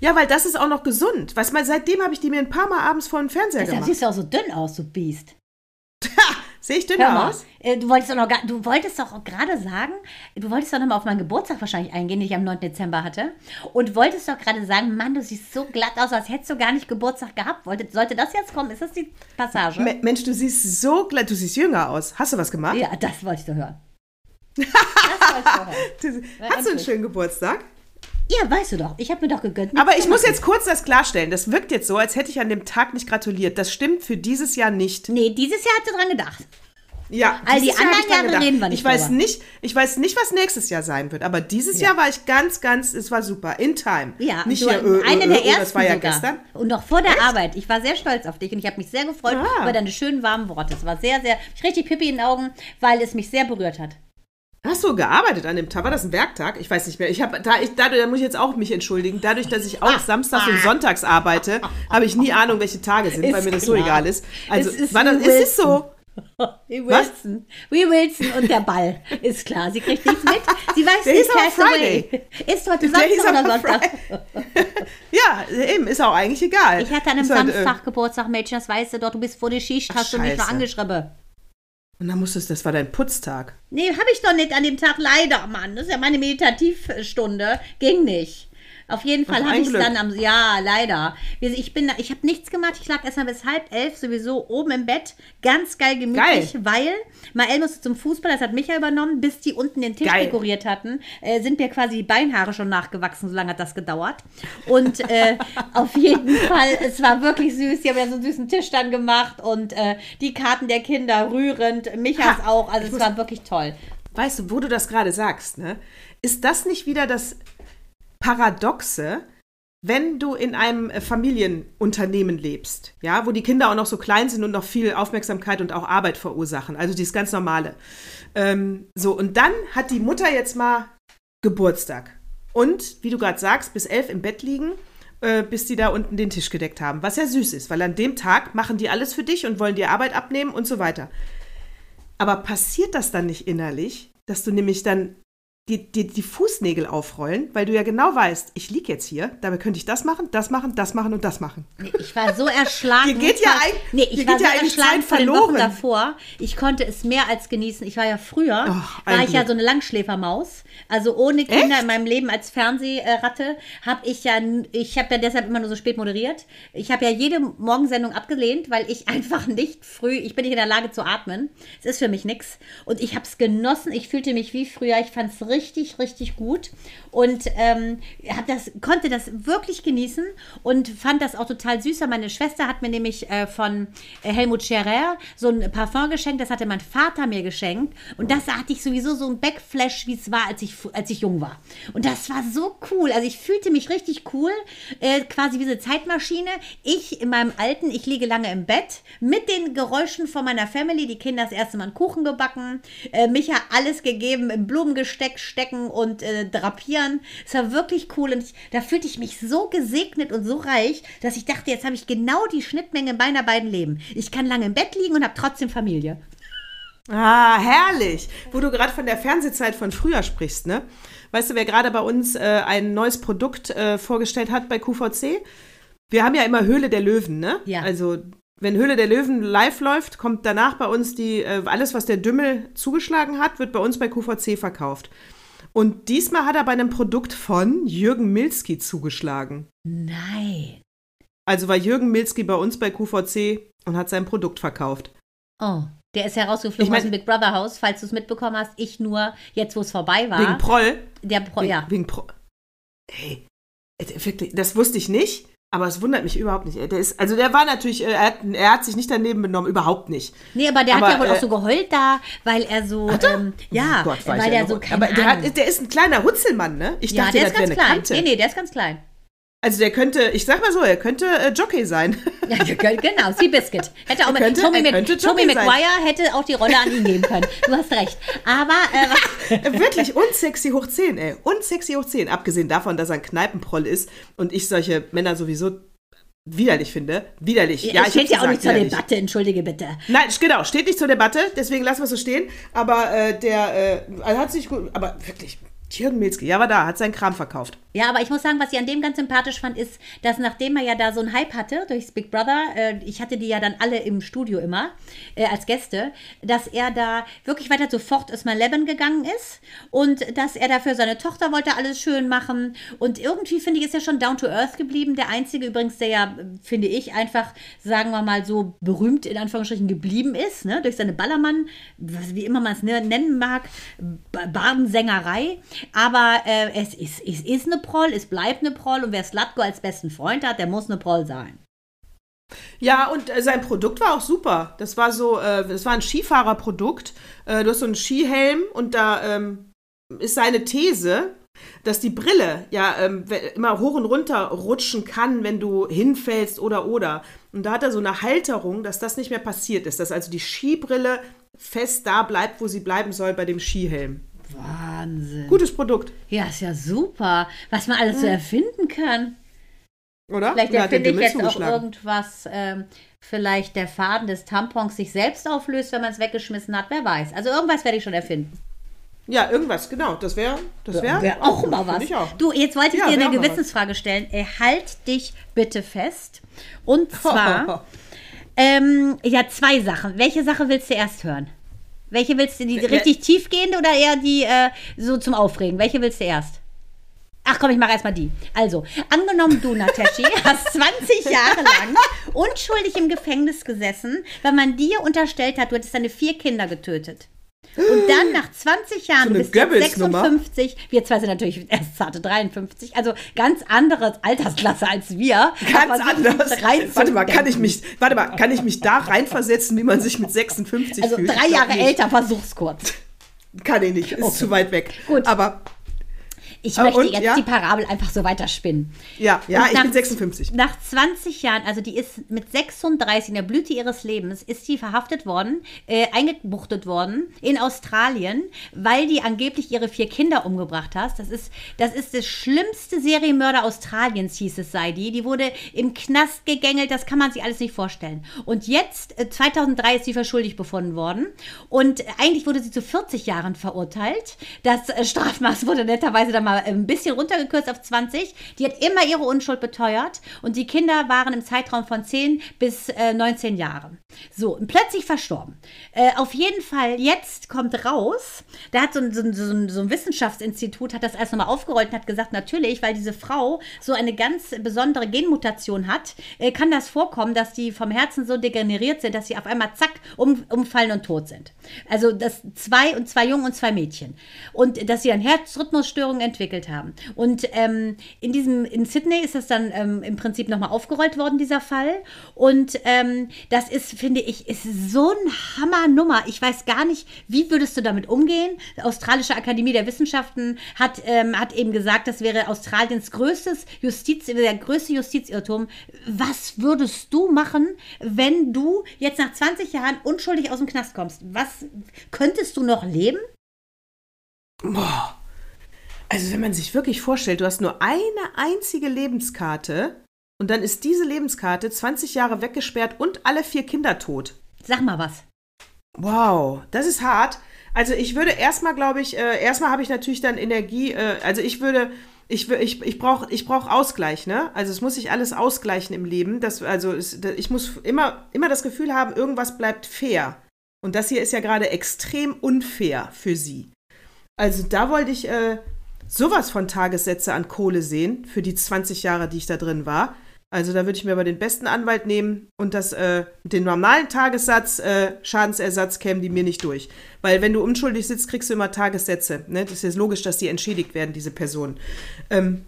Ja, weil das ist auch noch gesund. Weißt mal, seitdem habe ich die mir ein paar Mal abends vor den Fernseher Deshalb gemacht. siehst du auch so dünn aus, du Biest. Sehe ich dünner aus? äh, du wolltest doch noch, du wolltest doch auch gerade sagen, du wolltest doch noch mal auf meinen Geburtstag wahrscheinlich eingehen, den ich am 9. Dezember hatte. Und wolltest doch gerade sagen, Mann, du siehst so glatt aus, als hättest du gar nicht Geburtstag gehabt. Wollte, sollte das jetzt kommen? Ist das die Passage? Me- Mensch, du siehst so glatt, du siehst jünger aus. Hast du was gemacht? ja, das wollte ich doch hören. Das wollte ich doch hören. Du- Hast du einen schönen Geburtstag? Ja, weißt du doch. Ich habe mir doch gegönnt. Aber ich muss jetzt kurz das klarstellen. Das wirkt jetzt so, als hätte ich an dem Tag nicht gratuliert. Das stimmt für dieses Jahr nicht. Nee, dieses Jahr hat sie dran gedacht. Ja, All die anderen Jahre gedacht. reden wir nicht Ich weiß nicht, ich weiß nicht, was nächstes Jahr sein wird, aber dieses Ja. Jahr war ich ganz, ganz, es war super. In time. Ja, nicht du, hier, äh, eine äh, der äh, ersten das war ja sogar. gestern. Und noch vor der Arbeit. Ich war sehr stolz auf dich und ich habe mich sehr gefreut Ah. über deine schönen warmen Worte. Es war sehr, sehr, ich richtig Pippi in den Augen, weil es mich sehr berührt hat. Hast du gearbeitet an dem Tag? War das ein Werktag? Ich weiß nicht mehr. Ich habe da ich dadurch da muss ich jetzt auch mich entschuldigen. Dadurch, dass ich auch samstags und sonntags arbeite, habe ich nie Ahnung, welche Tage sind, Ist weil mir das so klar. egal ist. Also Es ist war das, wie es ist so. Wie Was? Wilson. Wie Wilson und der Ball. Ist klar, sie kriegt nichts mit. Sie weiß Der nicht, Castaway. Friday. Ist heute Samstag oder Sonntag? Ja, eben, ist auch eigentlich egal. Ich hatte an einem Ist halt, äh, Samstag Geburtstag, Mädchen, das weißt du doch, du bist vor der Schicht, Ach, hast du mich noch angeschrieben. Und dann musstest, das war dein Putztag. Nee, habe ich doch nicht an dem Tag, leider, Mann. Das ist ja meine Meditativstunde. Ging nicht. Auf jeden Fall habe ich Glück. dann am, ja, leider. Ich bin, ich habe nichts gemacht. Ich lag erst mal bis halb elf sowieso oben im Bett. Ganz geil gemütlich, weil Mael musste zum Fußball, das hat Micha übernommen, bis die unten den Tisch Geil. dekoriert hatten, äh, sind mir quasi die Beinhaare schon nachgewachsen. So lange hat das gedauert. Und äh, auf jeden Fall, es war wirklich süß. Die haben ja so einen süßen Tisch dann gemacht und äh, die Karten der Kinder rührend, Michas Ha, auch. Also es war wirklich toll. Weißt du, wo du das gerade sagst, ne? Ist das nicht wieder das Paradoxe, wenn du in einem äh, Familienunternehmen lebst, ja, wo die Kinder auch noch so klein sind und noch viel Aufmerksamkeit und auch Arbeit verursachen, also dieses ganz normale. Ähm, so, und dann hat die Mutter jetzt mal Geburtstag. Und, wie du gerade sagst, bis elf im Bett liegen, äh, bis die da unten den Tisch gedeckt haben. Was ja süß ist, weil an dem Tag machen die alles für dich und wollen dir Arbeit abnehmen und so weiter. Aber passiert das dann nicht innerlich, dass du nämlich dann die, die, die Fußnägel aufrollen, weil du ja genau weißt, ich liege jetzt hier, dabei könnte ich das machen, das machen, das machen und das machen. Nee, Ich war so erschlagen. Dir geht ja ein- nee, ich war geht so ja erschlagen von den Wochen verloren. davor. Ich konnte es mehr als genießen. Ich war ja früher, ein war ich ja so eine Langschläfermaus. Also ohne Kinder Echt? in meinem Leben als Fernsehratte habe ich ja, ich habe ja deshalb immer nur so spät moderiert. Ich habe ja jede Morgensendung abgelehnt, weil ich einfach nicht früh, ich bin nicht in der Lage zu atmen. Es ist für mich nichts. Und ich habe es genossen. Ich fühlte mich wie früher. Ich fand es richtig, richtig gut. Und ähm, das, konnte das wirklich genießen und fand das auch total süß. Meine Schwester hat mir nämlich äh, von äh, Helmut Scherer so ein Parfum geschenkt. Das hatte mein Vater mir geschenkt. Und das hatte ich sowieso so ein Backflash, wie es war, als ich, als ich jung war. Und das war so cool. Also ich fühlte mich richtig cool. Äh, quasi wie eine Zeitmaschine. Ich in meinem Alten, ich liege lange im Bett mit den Geräuschen von meiner Family. Die Kinder das erste Mal einen Kuchen gebacken. Äh, Micha alles gegeben, im Blumengesteck stecken und äh, drapieren. Es war wirklich cool. Und ich, da fühlte ich mich so gesegnet und so reich, dass ich dachte, jetzt habe ich genau die Schnittmenge meiner beiden Leben. Ich kann lange im Bett liegen und habe trotzdem Familie. Ah, herrlich. Wo du gerade von der Fernsehzeit von früher sprichst, ne? Weißt du, wer gerade bei uns äh, ein neues Produkt äh, vorgestellt hat bei QVC? Wir haben ja immer Höhle der Löwen, ne? Ja. Also, wenn Höhle der Löwen live läuft, kommt danach bei uns die, äh, alles, was der Dümmel zugeschlagen hat, wird bei uns bei QVC verkauft. Und diesmal hat er bei einem Produkt von Jürgen Milski zugeschlagen. Nein. Also war Jürgen Milski bei uns bei QVC und hat sein Produkt verkauft. Oh, der ist herausgeflogen Ich mein- aus dem Big Brother Haus, falls du es mitbekommen hast. Ich nur, jetzt wo es vorbei war. Wegen Proll. der Pro, Wegen, ja. wegen Pro. Hey, äh, wirklich, das wusste ich nicht, aber es wundert mich überhaupt nicht. Der ist, also der war natürlich, äh, er hat, er hat sich nicht daneben benommen, überhaupt nicht. Nee, aber der Aber, hat ja wohl äh, auch so geheult da, weil er so, ähm, ja, oh Gott, weil der so, keine Aber der, hat, der ist ein kleiner Hutzelmann, ne? Ich ja, dachte, der ist ganz klein. Kante. Nee, nee, der ist ganz klein. Also der könnte, ich sag mal so, er könnte äh, Jockey sein. Ja, ge- genau, Seabiscuit. Hätte auch Er könnte- Tommy, Mc, Tommy. McGuire hätte auch die Rolle an ihn geben können. Du hast recht. Aber äh, Wirklich unsexy hoch 10, ey. Unsexy hoch 10. Abgesehen davon, dass er ein Kneipenproll ist und ich solche Männer sowieso widerlich finde. Widerlich. Ja, ich steht ja auch nicht zur widerlich. Debatte, entschuldige bitte. Nein, genau, steht nicht zur Debatte, deswegen lassen wir es so stehen. Aber äh, der äh, hat sich gut, aber wirklich, Jürgen Milzki, ja, war da, hat seinen Kram verkauft. Ja, aber ich muss sagen, was ich an dem ganz sympathisch fand, ist, dass nachdem er ja da so einen Hype hatte durchs Big Brother, äh, ich hatte die ja dann alle im Studio immer äh, als Gäste, dass er da wirklich weiter sofort mal Leben gegangen ist und dass er dafür seine Tochter wollte alles schön machen und irgendwie finde ich ist er schon down to earth geblieben. Der einzige übrigens, der ja finde ich einfach, sagen wir mal so berühmt in Anführungsstrichen geblieben ist, ne, durch seine Ballermann, wie immer man es ne, nennen mag, Ba- Badensängerei. Aber äh, es ist, es ist eine Proll, es bleibt eine Proll und wer Slatko als besten Freund hat, der muss eine Proll sein. Ja, und äh, sein Produkt war auch super. Das war so, äh, das war ein Skifahrerprodukt. Äh, du hast so einen Skihelm und da ähm, ist seine These, dass die Brille ja ähm, immer hoch und runter rutschen kann, wenn du hinfällst oder oder. Und da hat er so eine Halterung, dass das nicht mehr passiert ist, dass also die Skibrille fest da bleibt, wo sie bleiben soll bei dem Skihelm. Wahnsinn. Gutes Produkt. Ja, ist ja super, was man alles so erfinden kann. Oder? Vielleicht erfinde ich jetzt auch irgendwas, ähm, vielleicht der Faden des Tampons sich selbst auflöst, wenn man es weggeschmissen hat, wer weiß. Also irgendwas werde ich schon erfinden. Ja, irgendwas, genau. Das wäre das wär, Wäre auch mal was. Auch. Du, jetzt wollte ich Ja, dir wär eine auch Gewissensfrage stellen. Äh, halt dich bitte fest. Und zwar, ähm, ja, zwei Sachen. Welche Sache willst du erst hören? Welche willst du, die richtig tiefgehend oder eher die äh, so zum Aufregen? Welche willst du erst? Ach komm, ich mache erstmal die. Also, angenommen du, Nateshi, hast 20 Jahre lang unschuldig im Gefängnis gesessen, weil man dir unterstellt hat, du hättest deine vier Kinder getötet. Und dann nach 20 Jahren, So du bist jetzt Goebbels-Nummer. 56, wir zwei sind natürlich erst zarte 53, also ganz andere Altersklasse als wir. Ganz anders. Warte mal, kann ich mich, warte mal, kann ich mich da reinversetzen, wie man sich mit 56 Also fühlt? drei Ich glaub Jahre älter, versuch's kurz. Kann ich nicht, ist Okay. zu weit weg. Gut. Aber Ich Ah, möchte und, jetzt ja? die Parabel einfach so weiterspinnen. ja, ja, Und ich nach- bin 56. Nach 20 Jahren, also die ist mit 36 in der Blüte ihres Lebens, ist sie verhaftet worden, äh, eingebuchtet worden in Australien, weil die angeblich ihre vier Kinder umgebracht hat. Das ist, das ist das schlimmste Serienmörder Australiens, hieß es sei die. Die wurde im Knast gegängelt, das kann man sich alles nicht vorstellen. Und jetzt, äh, 2003 ist sie für schuldig befunden worden. Und äh, eigentlich wurde sie zu 40 Jahren verurteilt. Das äh, Strafmaß wurde netterweise dann mal ein bisschen runtergekürzt auf 20. Die hat immer ihre Unschuld beteuert. Und die Kinder waren im Zeitraum von 10 bis äh, 19 Jahren. So, und plötzlich verstorben. Äh, auf jeden Fall, jetzt kommt raus, da hat so ein, so ein, so ein, Wissenschaftsinstitut, hat das erst nochmal aufgerollt und hat gesagt, natürlich, weil diese Frau so eine ganz besondere Genmutation hat, äh, kann das vorkommen, dass die vom Herzen so degeneriert sind, dass sie auf einmal zack um, umfallen und tot sind. Also das zwei und zwei Jungen und zwei Mädchen. Und dass sie dann Herzrhythmusstörungen entwickelt haben. Und ähm, in diesem, in Sydney ist das dann ähm, im Prinzip nochmal aufgerollt worden, dieser Fall. Und ähm, das ist, finde ich, ist so ein Hammernummer. Ich weiß gar nicht, wie würdest du damit umgehen? Die Australische Akademie der Wissenschaften hat, ähm, hat eben gesagt, das wäre Australiens größtes Justiz, der größte Justizirrtum. Was würdest du machen, wenn du jetzt nach 20 Jahren unschuldig aus dem Knast kommst? Was könntest du noch leben? Boah. Also wenn man sich wirklich vorstellt, du hast nur eine einzige Lebenskarte und dann ist diese Lebenskarte 20 Jahre weggesperrt und alle vier Kinder tot. Sag mal was. Wow, das ist hart. Also ich würde erstmal, glaube ich, äh, erstmal habe ich natürlich dann Energie, äh, also ich würde, ich, ich, ich brauche ich brauch Ausgleich, ne? Also es muss sich alles ausgleichen im Leben. Das, also es, ich muss immer, immer das Gefühl haben, irgendwas bleibt fair. Und das hier ist ja gerade extrem unfair für sie. Also da wollte ich äh, sowas von Tagessätze an Kohle sehen für die 20 Jahre, die ich da drin war. Also da würde ich mir aber den besten Anwalt nehmen und das, äh, den normalen Tagessatz, äh, Schadensersatz kämen die mir nicht durch. Weil wenn du unschuldig sitzt, kriegst du immer Tagessätze. Ne? Das ist jetzt logisch, dass die entschädigt werden, diese Personen. Ähm,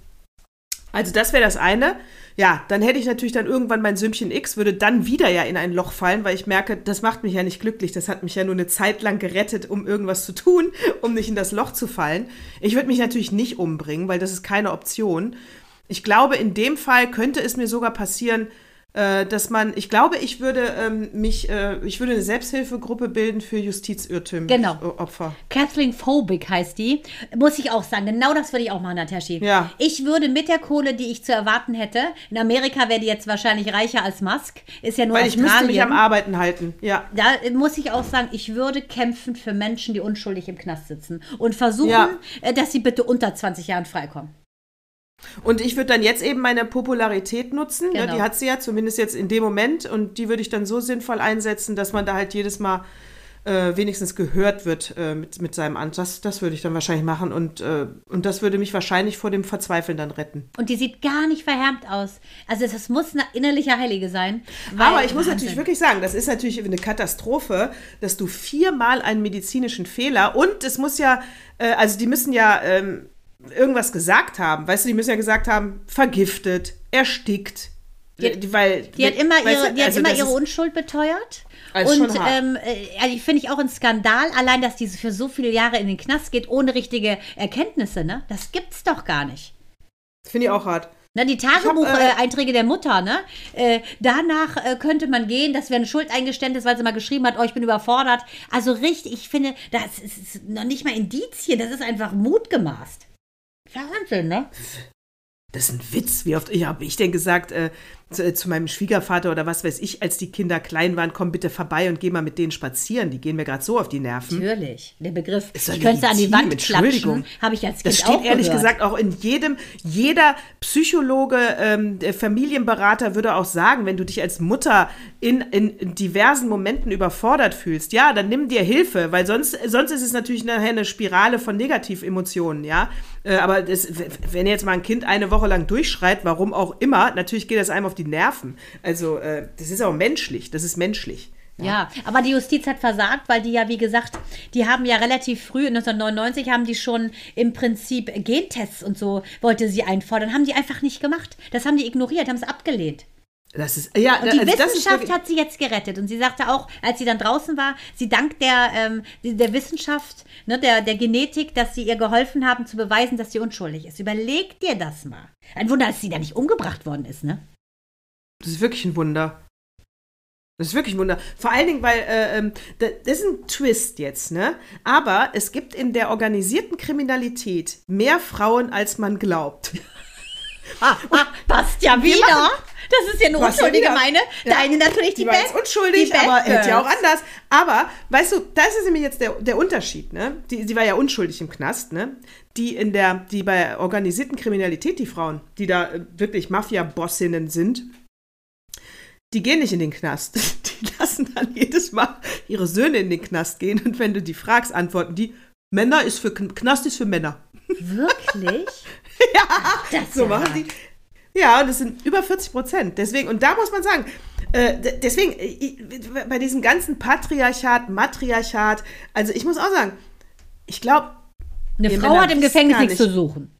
also das wäre das eine. Ja, dann hätte ich natürlich dann irgendwann mein Sümmchen X, würde dann wieder ja in ein Loch fallen, weil ich merke, das macht mich ja nicht glücklich. Das hat mich ja nur eine Zeit lang gerettet, um irgendwas zu tun, um nicht in das Loch zu fallen. Ich würde mich natürlich nicht umbringen, weil das ist keine Option. Ich glaube, in dem Fall könnte es mir sogar passieren, äh, dass man, ich glaube, ich würde ähm, mich, äh, ich würde eine Selbsthilfegruppe bilden für Justizirrtümer. Genau. Opfer. Kathleen Phobic heißt die. Muss ich auch sagen. Genau das würde ich auch machen, Nataschi. Ja. Ich würde mit der Kohle, die ich zu erwarten hätte, in Amerika wäre die jetzt wahrscheinlich reicher als Musk, ist ja nur Weil ich müsste Australien. mich am Arbeiten halten. Ja. da muss ich auch sagen, ich würde kämpfen für Menschen, die unschuldig im Knast sitzen und versuchen, Ja. äh, dass sie bitte unter 20 Jahren freikommen. Und ich würde dann jetzt eben meine Popularität nutzen. Ne? Genau. Die hat sie ja zumindest jetzt in dem Moment. Und die würde ich dann so sinnvoll einsetzen, dass man da halt jedes Mal äh, wenigstens gehört wird äh, mit, mit seinem Amt. Das, das würde ich dann wahrscheinlich machen. Und, äh, und das würde mich wahrscheinlich vor dem Verzweifeln dann retten. Und die sieht gar nicht verhärmt aus. Also das muss eine innerliche Heilige sein. Aber ich muss Wahnsinn. natürlich wirklich sagen, das ist natürlich eine Katastrophe, dass du viermal einen medizinischen Fehler und es muss ja, äh, also die müssen ja ähm, irgendwas gesagt haben. Weißt du, die müssen ja gesagt haben, vergiftet, erstickt, Die hat, weil, die hat immer, ihre, die also hat immer ihre Unschuld beteuert. Also und ähm, also finde ich auch ein Skandal, allein, dass diese für so viele Jahre in den Knast geht, ohne richtige Erkenntnisse, ne? Das gibt's doch gar nicht. Finde ich auch hart. Na, die Tagebucheinträge äh, der Mutter, ne? Äh, danach äh, könnte man gehen, das wäre ein Schuldeingeständnis, weil sie mal geschrieben hat, oh, ich bin überfordert. Also richtig, ich finde, das ist noch nicht mal Indizien, das ist einfach Wahnsinn, ne? Das ist ein Witz. Wie oft ich habe ich denn gesagt, äh, zu, äh, zu, meinem Schwiegervater oder was weiß ich, als die Kinder klein waren, komm bitte vorbei und geh mal mit denen spazieren. Die gehen mir gerade so auf die Nerven. Natürlich. Der Begriff, ist ich könnte an die Wand Entschuldigung. habe ich als Kind Das steht auch ehrlich gesagt auch in jedem, jeder Psychologe, ähm, Familienberater würde auch sagen, wenn du dich als Mutter in, in diversen Momenten überfordert fühlst, ja, dann nimm dir Hilfe, weil sonst, sonst ist es natürlich nachher eine Spirale von Negativemotionen, ja. Äh, aber das, wenn jetzt mal ein Kind eine Woche lang durchschreit, warum auch immer, natürlich geht das einem auf die Nerven. Also, äh, das ist auch menschlich, das ist menschlich. Ja. ja. aber die Justiz hat versagt, weil die ja, wie gesagt, die haben ja relativ früh, 1999, haben die schon im Prinzip Gentests und so, wollte sie einfordern, haben die einfach nicht gemacht. Das haben die ignoriert, haben es abgelehnt. Das ist, ja, und die also Wissenschaft hat sie jetzt gerettet. Und sie sagte auch, als sie dann draußen war, sie dankt der, ähm, der Wissenschaft, ne, der, der Genetik, dass sie ihr geholfen haben, zu beweisen, dass sie unschuldig ist. Überleg dir das mal. Ein Wunder, dass sie da nicht umgebracht worden ist, ne? Das ist wirklich ein Wunder. Das ist wirklich ein Wunder. Vor allen Dingen, weil äh, ähm, das ist ein Twist jetzt, ne? Aber es gibt in der organisierten Kriminalität mehr Frauen, als man glaubt. ah, ah, passt ja wieder. Das ist ja eine unschuldige ja meine. Ja. Deine natürlich die, die Bad. unschuldig, die aber hätte ja auch anders. Aber, weißt du, das ist nämlich jetzt der, der Unterschied, ne? Die, die war ja unschuldig im Knast, ne? Die in der, die bei organisierten Kriminalität, die Frauen, die da äh, wirklich Mafia-Bossinnen sind, die gehen nicht in den Knast. Die lassen dann jedes Mal ihre Söhne in den Knast gehen. Und wenn du die fragst, antworten die, Männer ist für Knast ist für Männer. Wirklich? ja, das so machen die. Ja, und das sind über 40 Prozent. Deswegen, und da muss man sagen, äh, deswegen, ich, bei diesem ganzen Patriarchat, Matriarchat, also ich muss auch sagen, ich glaube. Eine Frau hat im Gefängnis nichts zu suchen.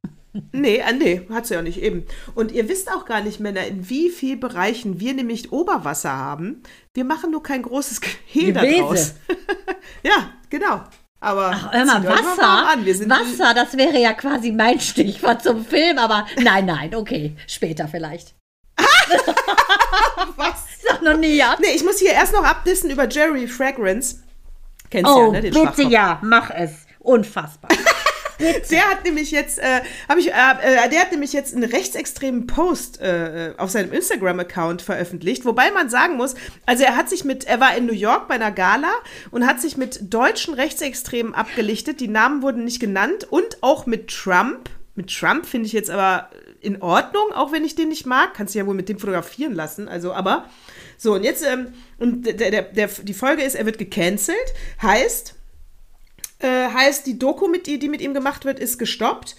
Nee, äh, nee, hat sie ja nicht eben. Und ihr wisst auch gar nicht, Männer, in wie vielen Bereichen wir nämlich Oberwasser haben. Wir machen nur kein großes Hehl daraus. ja, genau. Aber Ach, hör mal, Wasser, mal Wasser, das wäre ja quasi mein Stichwort zum Film, aber nein, nein, okay, später vielleicht. Was? Sag noch nie, ja. Nee, ich muss hier erst noch abdissen über Jerry Fragrance. Kennst oh, ja, ne, den bitte ja, mach es. Unfassbar. der hat nämlich jetzt, äh, habe ich, äh, äh, der hat nämlich jetzt einen rechtsextremen Post äh, auf seinem Instagram-Account veröffentlicht, wobei man sagen muss, also er hat sich mit, er war in New York bei einer Gala und hat sich mit deutschen Rechtsextremen abgelichtet. Die Namen wurden nicht genannt und auch mit Trump. Mit Trump finde ich jetzt aber in Ordnung, auch wenn ich den nicht mag. Kannst du ja wohl mit dem fotografieren lassen. Also, aber so und jetzt ähm, und der, der, der, die Folge ist, er wird gecancelt. Heißt, äh, heißt, die Doku, mit, die, die mit ihm gemacht wird, ist gestoppt.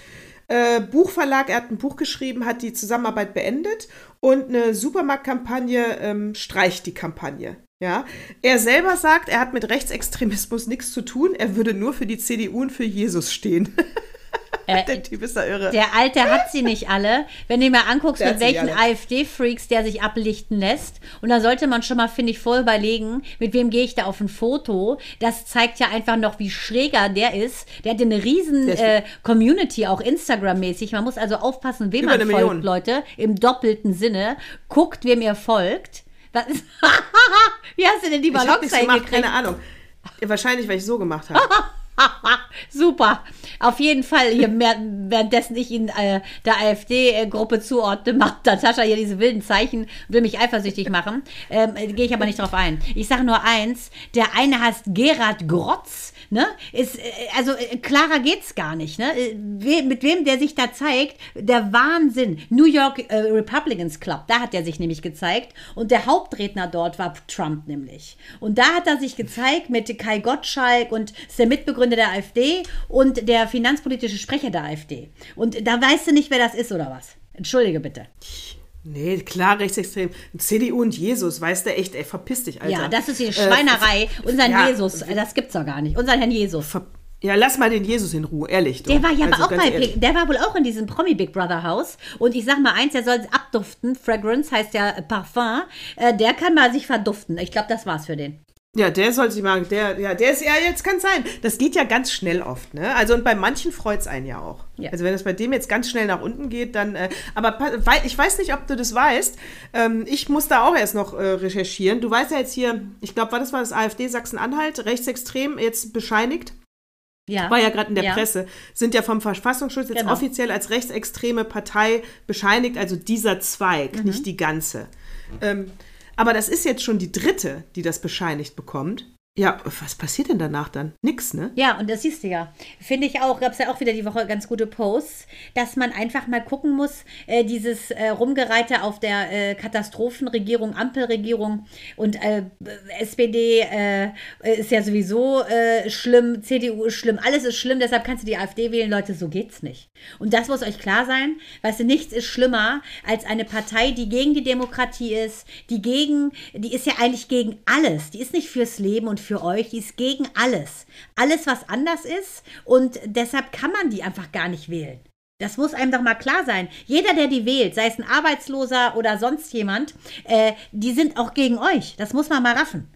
Äh, Buchverlag, er hat ein Buch geschrieben, hat die Zusammenarbeit beendet und eine Supermarktkampagne ähm, streicht die Kampagne. Ja, er selber sagt, er hat mit Rechtsextremismus nichts zu tun, er würde nur für die CDU und für Jesus stehen. Äh, der Typ ist da irre. Der Alte hat sie nicht alle. Wenn du dir mal anguckst, der mit welchen AfD-Freaks der sich ablichten lässt. Und da sollte man schon mal, finde ich, voll überlegen, mit wem gehe ich da auf ein Foto. Das zeigt ja einfach noch, wie schräger der ist. Der hat eine riesen äh, Community, auch Instagram-mäßig. Man muss also aufpassen, wem man folgt, Million. Leute. Im doppelten Sinne. Guckt, wem ihr folgt. Wie hast du denn die ich hab Keine Ahnung. Wahrscheinlich, weil ich so gemacht habe. Super. Auf jeden Fall, hier, währenddessen ich ihn äh, der AfD-Gruppe zuordne, macht Natascha hier diese wilden Zeichen, will mich eifersüchtig machen. Ähm, Gehe ich aber nicht drauf ein. Ich sage nur eins: Der eine heißt Gerhard Grotz. Ne? Ist, äh, also äh, klarer geht's gar nicht. Ne? Äh, mit wem der sich da zeigt, der Wahnsinn. New York äh, Republicans Club, da hat er sich nämlich gezeigt. Und der Hauptredner dort war Trump nämlich. Und da hat er sich gezeigt mit Kai Gottschalk und ist der Mitbegründer der AfD und der finanzpolitische Sprecher der AfD. Und da weißt du nicht, wer das ist oder was. Entschuldige bitte. Nee, klar, rechtsextrem. CDU und Jesus, weißt du echt, ey, verpiss dich, Alter. Ja, das ist die Schweinerei. Äh, Unseren ja, Jesus, das gibt's doch gar nicht. Unseren Herrn Jesus. Ver Ja, lass mal den Jesus in Ruhe, ehrlich. Du. Der war ja also auch bei, ehrlich. der war wohl auch in diesem Promi Big Brother Haus. Und ich sag mal eins, der soll abduften. Fragrance heißt ja Parfum. Äh, der kann mal sich verduften. Ich glaube, das war's für den. Ja, der soll sich mal, der, ja, der ist, ja, jetzt kann sein. Das geht ja ganz schnell oft, ne? Also, und bei manchen freut es einen ja auch. Ja. Also, wenn es bei dem jetzt ganz schnell nach unten geht, dann, äh, aber weil, ich weiß nicht, ob du das weißt. Ähm, ich muss da auch erst noch äh, recherchieren. Du weißt ja jetzt hier, ich glaube, war das war das AfD Sachsen-Anhalt, rechtsextrem, jetzt bescheinigt. Ja. War ja gerade in der ja. Presse, sind ja vom Verfassungsschutz jetzt genau. offiziell als rechtsextreme Partei bescheinigt, also dieser Zweig, mhm. nicht die ganze. Ähm, aber das ist jetzt schon die dritte, die das bescheinigt bekommt. Ja, was passiert denn danach dann? Nix, ne? Ja, und das siehst du ja. Finde ich auch, gab es ja auch wieder die Woche ganz gute Posts, dass man einfach mal gucken muss, äh, dieses äh, Rumgereite auf der äh, Katastrophenregierung, Ampelregierung und äh, SPD äh, ist ja sowieso äh, schlimm, CDU ist schlimm, alles ist schlimm, deshalb kannst du die AfD wählen, Leute, so geht's nicht. Und das muss euch klar sein, weißt du, nichts ist schlimmer als eine Partei, die gegen die Demokratie ist, die gegen, die ist ja eigentlich gegen alles, die ist nicht fürs Leben und für euch, die ist gegen alles. Alles, was anders ist und deshalb kann man die einfach gar nicht wählen. Das muss einem doch mal klar sein. Jeder, der die wählt, sei es ein Arbeitsloser oder sonst jemand, äh, die sind auch gegen euch. Das muss man mal raffen.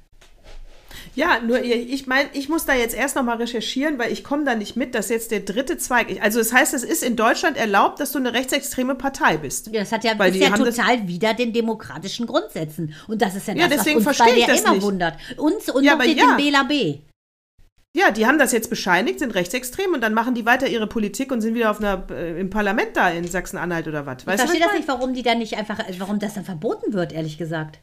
Ja, nur ich meine, ich muss da jetzt erst noch mal recherchieren, weil ich komme da nicht mit, dass jetzt der dritte Zweig. Also das heißt, es ist in Deutschland erlaubt, dass du eine rechtsextreme Partei bist. Ja, das hat ja, weil ist ja total wieder den demokratischen Grundsätzen. Und das ist ja, ja das, deswegen was uns bei der immer nicht. wundert. Uns und ja, noch den, ja. den BLAB. Ja, die haben das jetzt bescheinigt, sind rechtsextrem und dann machen die weiter ihre Politik und sind wieder auf einer, äh, im Parlament da in Sachsen-Anhalt oder was. Ich verstehe das nicht, warum die dann nicht einfach, warum das dann verboten wird, ehrlich gesagt.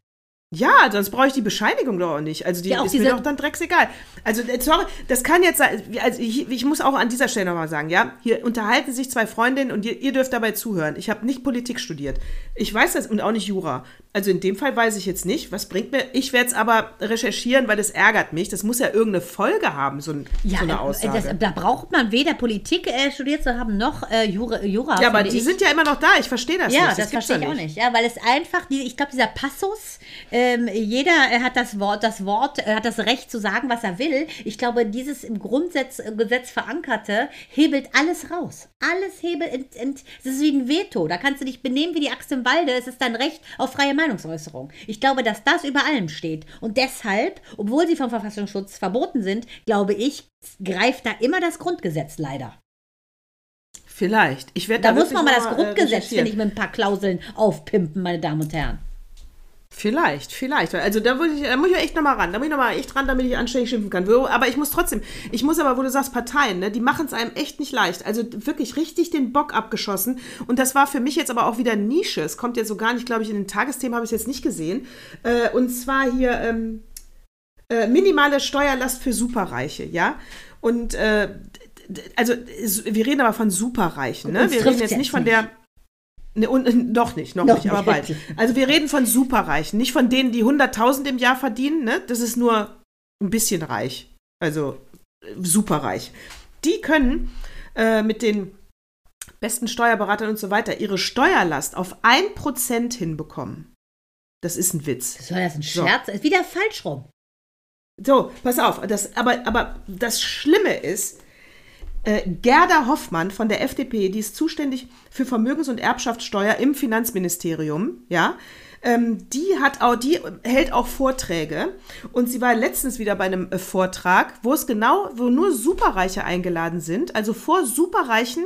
Ja, sonst brauche ich die Bescheinigung doch auch nicht. Also die ja, ist mir doch dann drecksegal. Also äh, sorry, das kann jetzt sein, also ich, ich muss auch an dieser Stelle nochmal sagen, ja, hier unterhalten sich zwei Freundinnen und ihr, ihr dürft dabei zuhören. Ich habe nicht Politik studiert. Ich weiß das und auch nicht Jura. Also in dem Fall weiß ich jetzt nicht, was bringt mir. Ich werde es aber recherchieren, weil das ärgert mich. Das muss ja irgendeine Folge haben, so, ein, ja, so eine äh, Aussage. Das, da braucht man weder Politik äh, studiert zu haben, noch äh, Jura, Jura. Ja, aber die ich. sind ja immer noch da. Ich verstehe das ja, nicht. Ja, das, das verstehe ich auch nicht. Ja, weil es einfach, die, ich glaube, dieser Passus, ähm, jeder hat das Wort, das Wort, äh, hat das Recht zu sagen, was er will. Ich glaube, dieses im Grundgesetz äh, Gesetz verankerte hebelt alles raus. Alles hebelt, ent, ent, es ist wie ein Veto. Da kannst du dich benehmen wie die Axt im Walde. Es ist dein Recht auf freie Meinung. Meinungsäußerung. Ich glaube, dass das über allem steht. Und deshalb, obwohl sie vom Verfassungsschutz verboten sind, glaube ich, greift da immer das Grundgesetz leider. Vielleicht. Ich da, da muss man mal das äh, Grundgesetz, finde ich, mit ein paar Klauseln aufpimpen, meine Damen und Herren. Vielleicht, vielleicht. Also da, ich, da muss ich echt nochmal ran. Da muss ich nochmal echt ran, damit ich anständig schimpfen kann. Aber ich muss trotzdem, ich muss aber, wo du sagst, Parteien, ne, die machen es einem echt nicht leicht. Also wirklich richtig den Bock abgeschossen. Und das war für mich jetzt aber auch wieder Nische. Es kommt jetzt so gar nicht, glaube ich, in den Tagesthemen habe ich es jetzt nicht gesehen. Äh, und zwar hier ähm, äh, minimale Steuerlast für Superreiche, ja. Und äh, also wir reden aber von Superreichen, ne? Wir reden jetzt nicht von der Ne, und, noch nicht, noch, noch nicht, aber bald. Also wir reden von Superreichen, nicht von denen, die 100.000 im Jahr verdienen. Ne? Das ist nur ein bisschen reich. Also äh, superreich. Die können äh, mit den besten Steuerberatern und so weiter ihre Steuerlast auf 1% hinbekommen. Das ist ein Witz. Soll das ein Scherz? So. Ist wieder falsch rum. So, pass auf. Das, aber, aber das Schlimme ist, äh, Gerda Hoffmann von der FDP, die ist zuständig für Vermögens- und Erbschaftssteuer im Finanzministerium, ja. Ähm, die hat auch, die hält auch Vorträge und sie war letztens wieder bei einem äh, Vortrag, wo es genau, wo nur Superreiche eingeladen sind, also vor Superreichen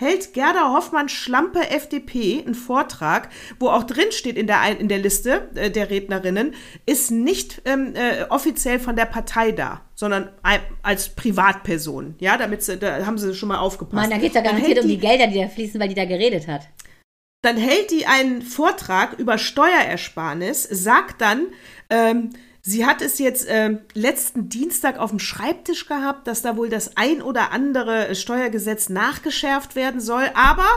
hält Gerda Hoffmann Schlampe FDP einen Vortrag, wo auch drin steht in der, in der Liste äh, der Rednerinnen, ist nicht ähm, äh, offiziell von der Partei da, sondern als Privatperson. Ja, damit sie, da haben sie schon mal aufgepasst. Mann, da geht es ja garantiert um die Gelder, die da fließen, weil die da geredet hat. Dann hält die einen Vortrag über Steuerersparnis, sagt dann, ähm, Sie hat es jetzt äh, letzten Dienstag auf dem Schreibtisch gehabt, dass da wohl das ein oder andere Steuergesetz nachgeschärft werden soll. Aber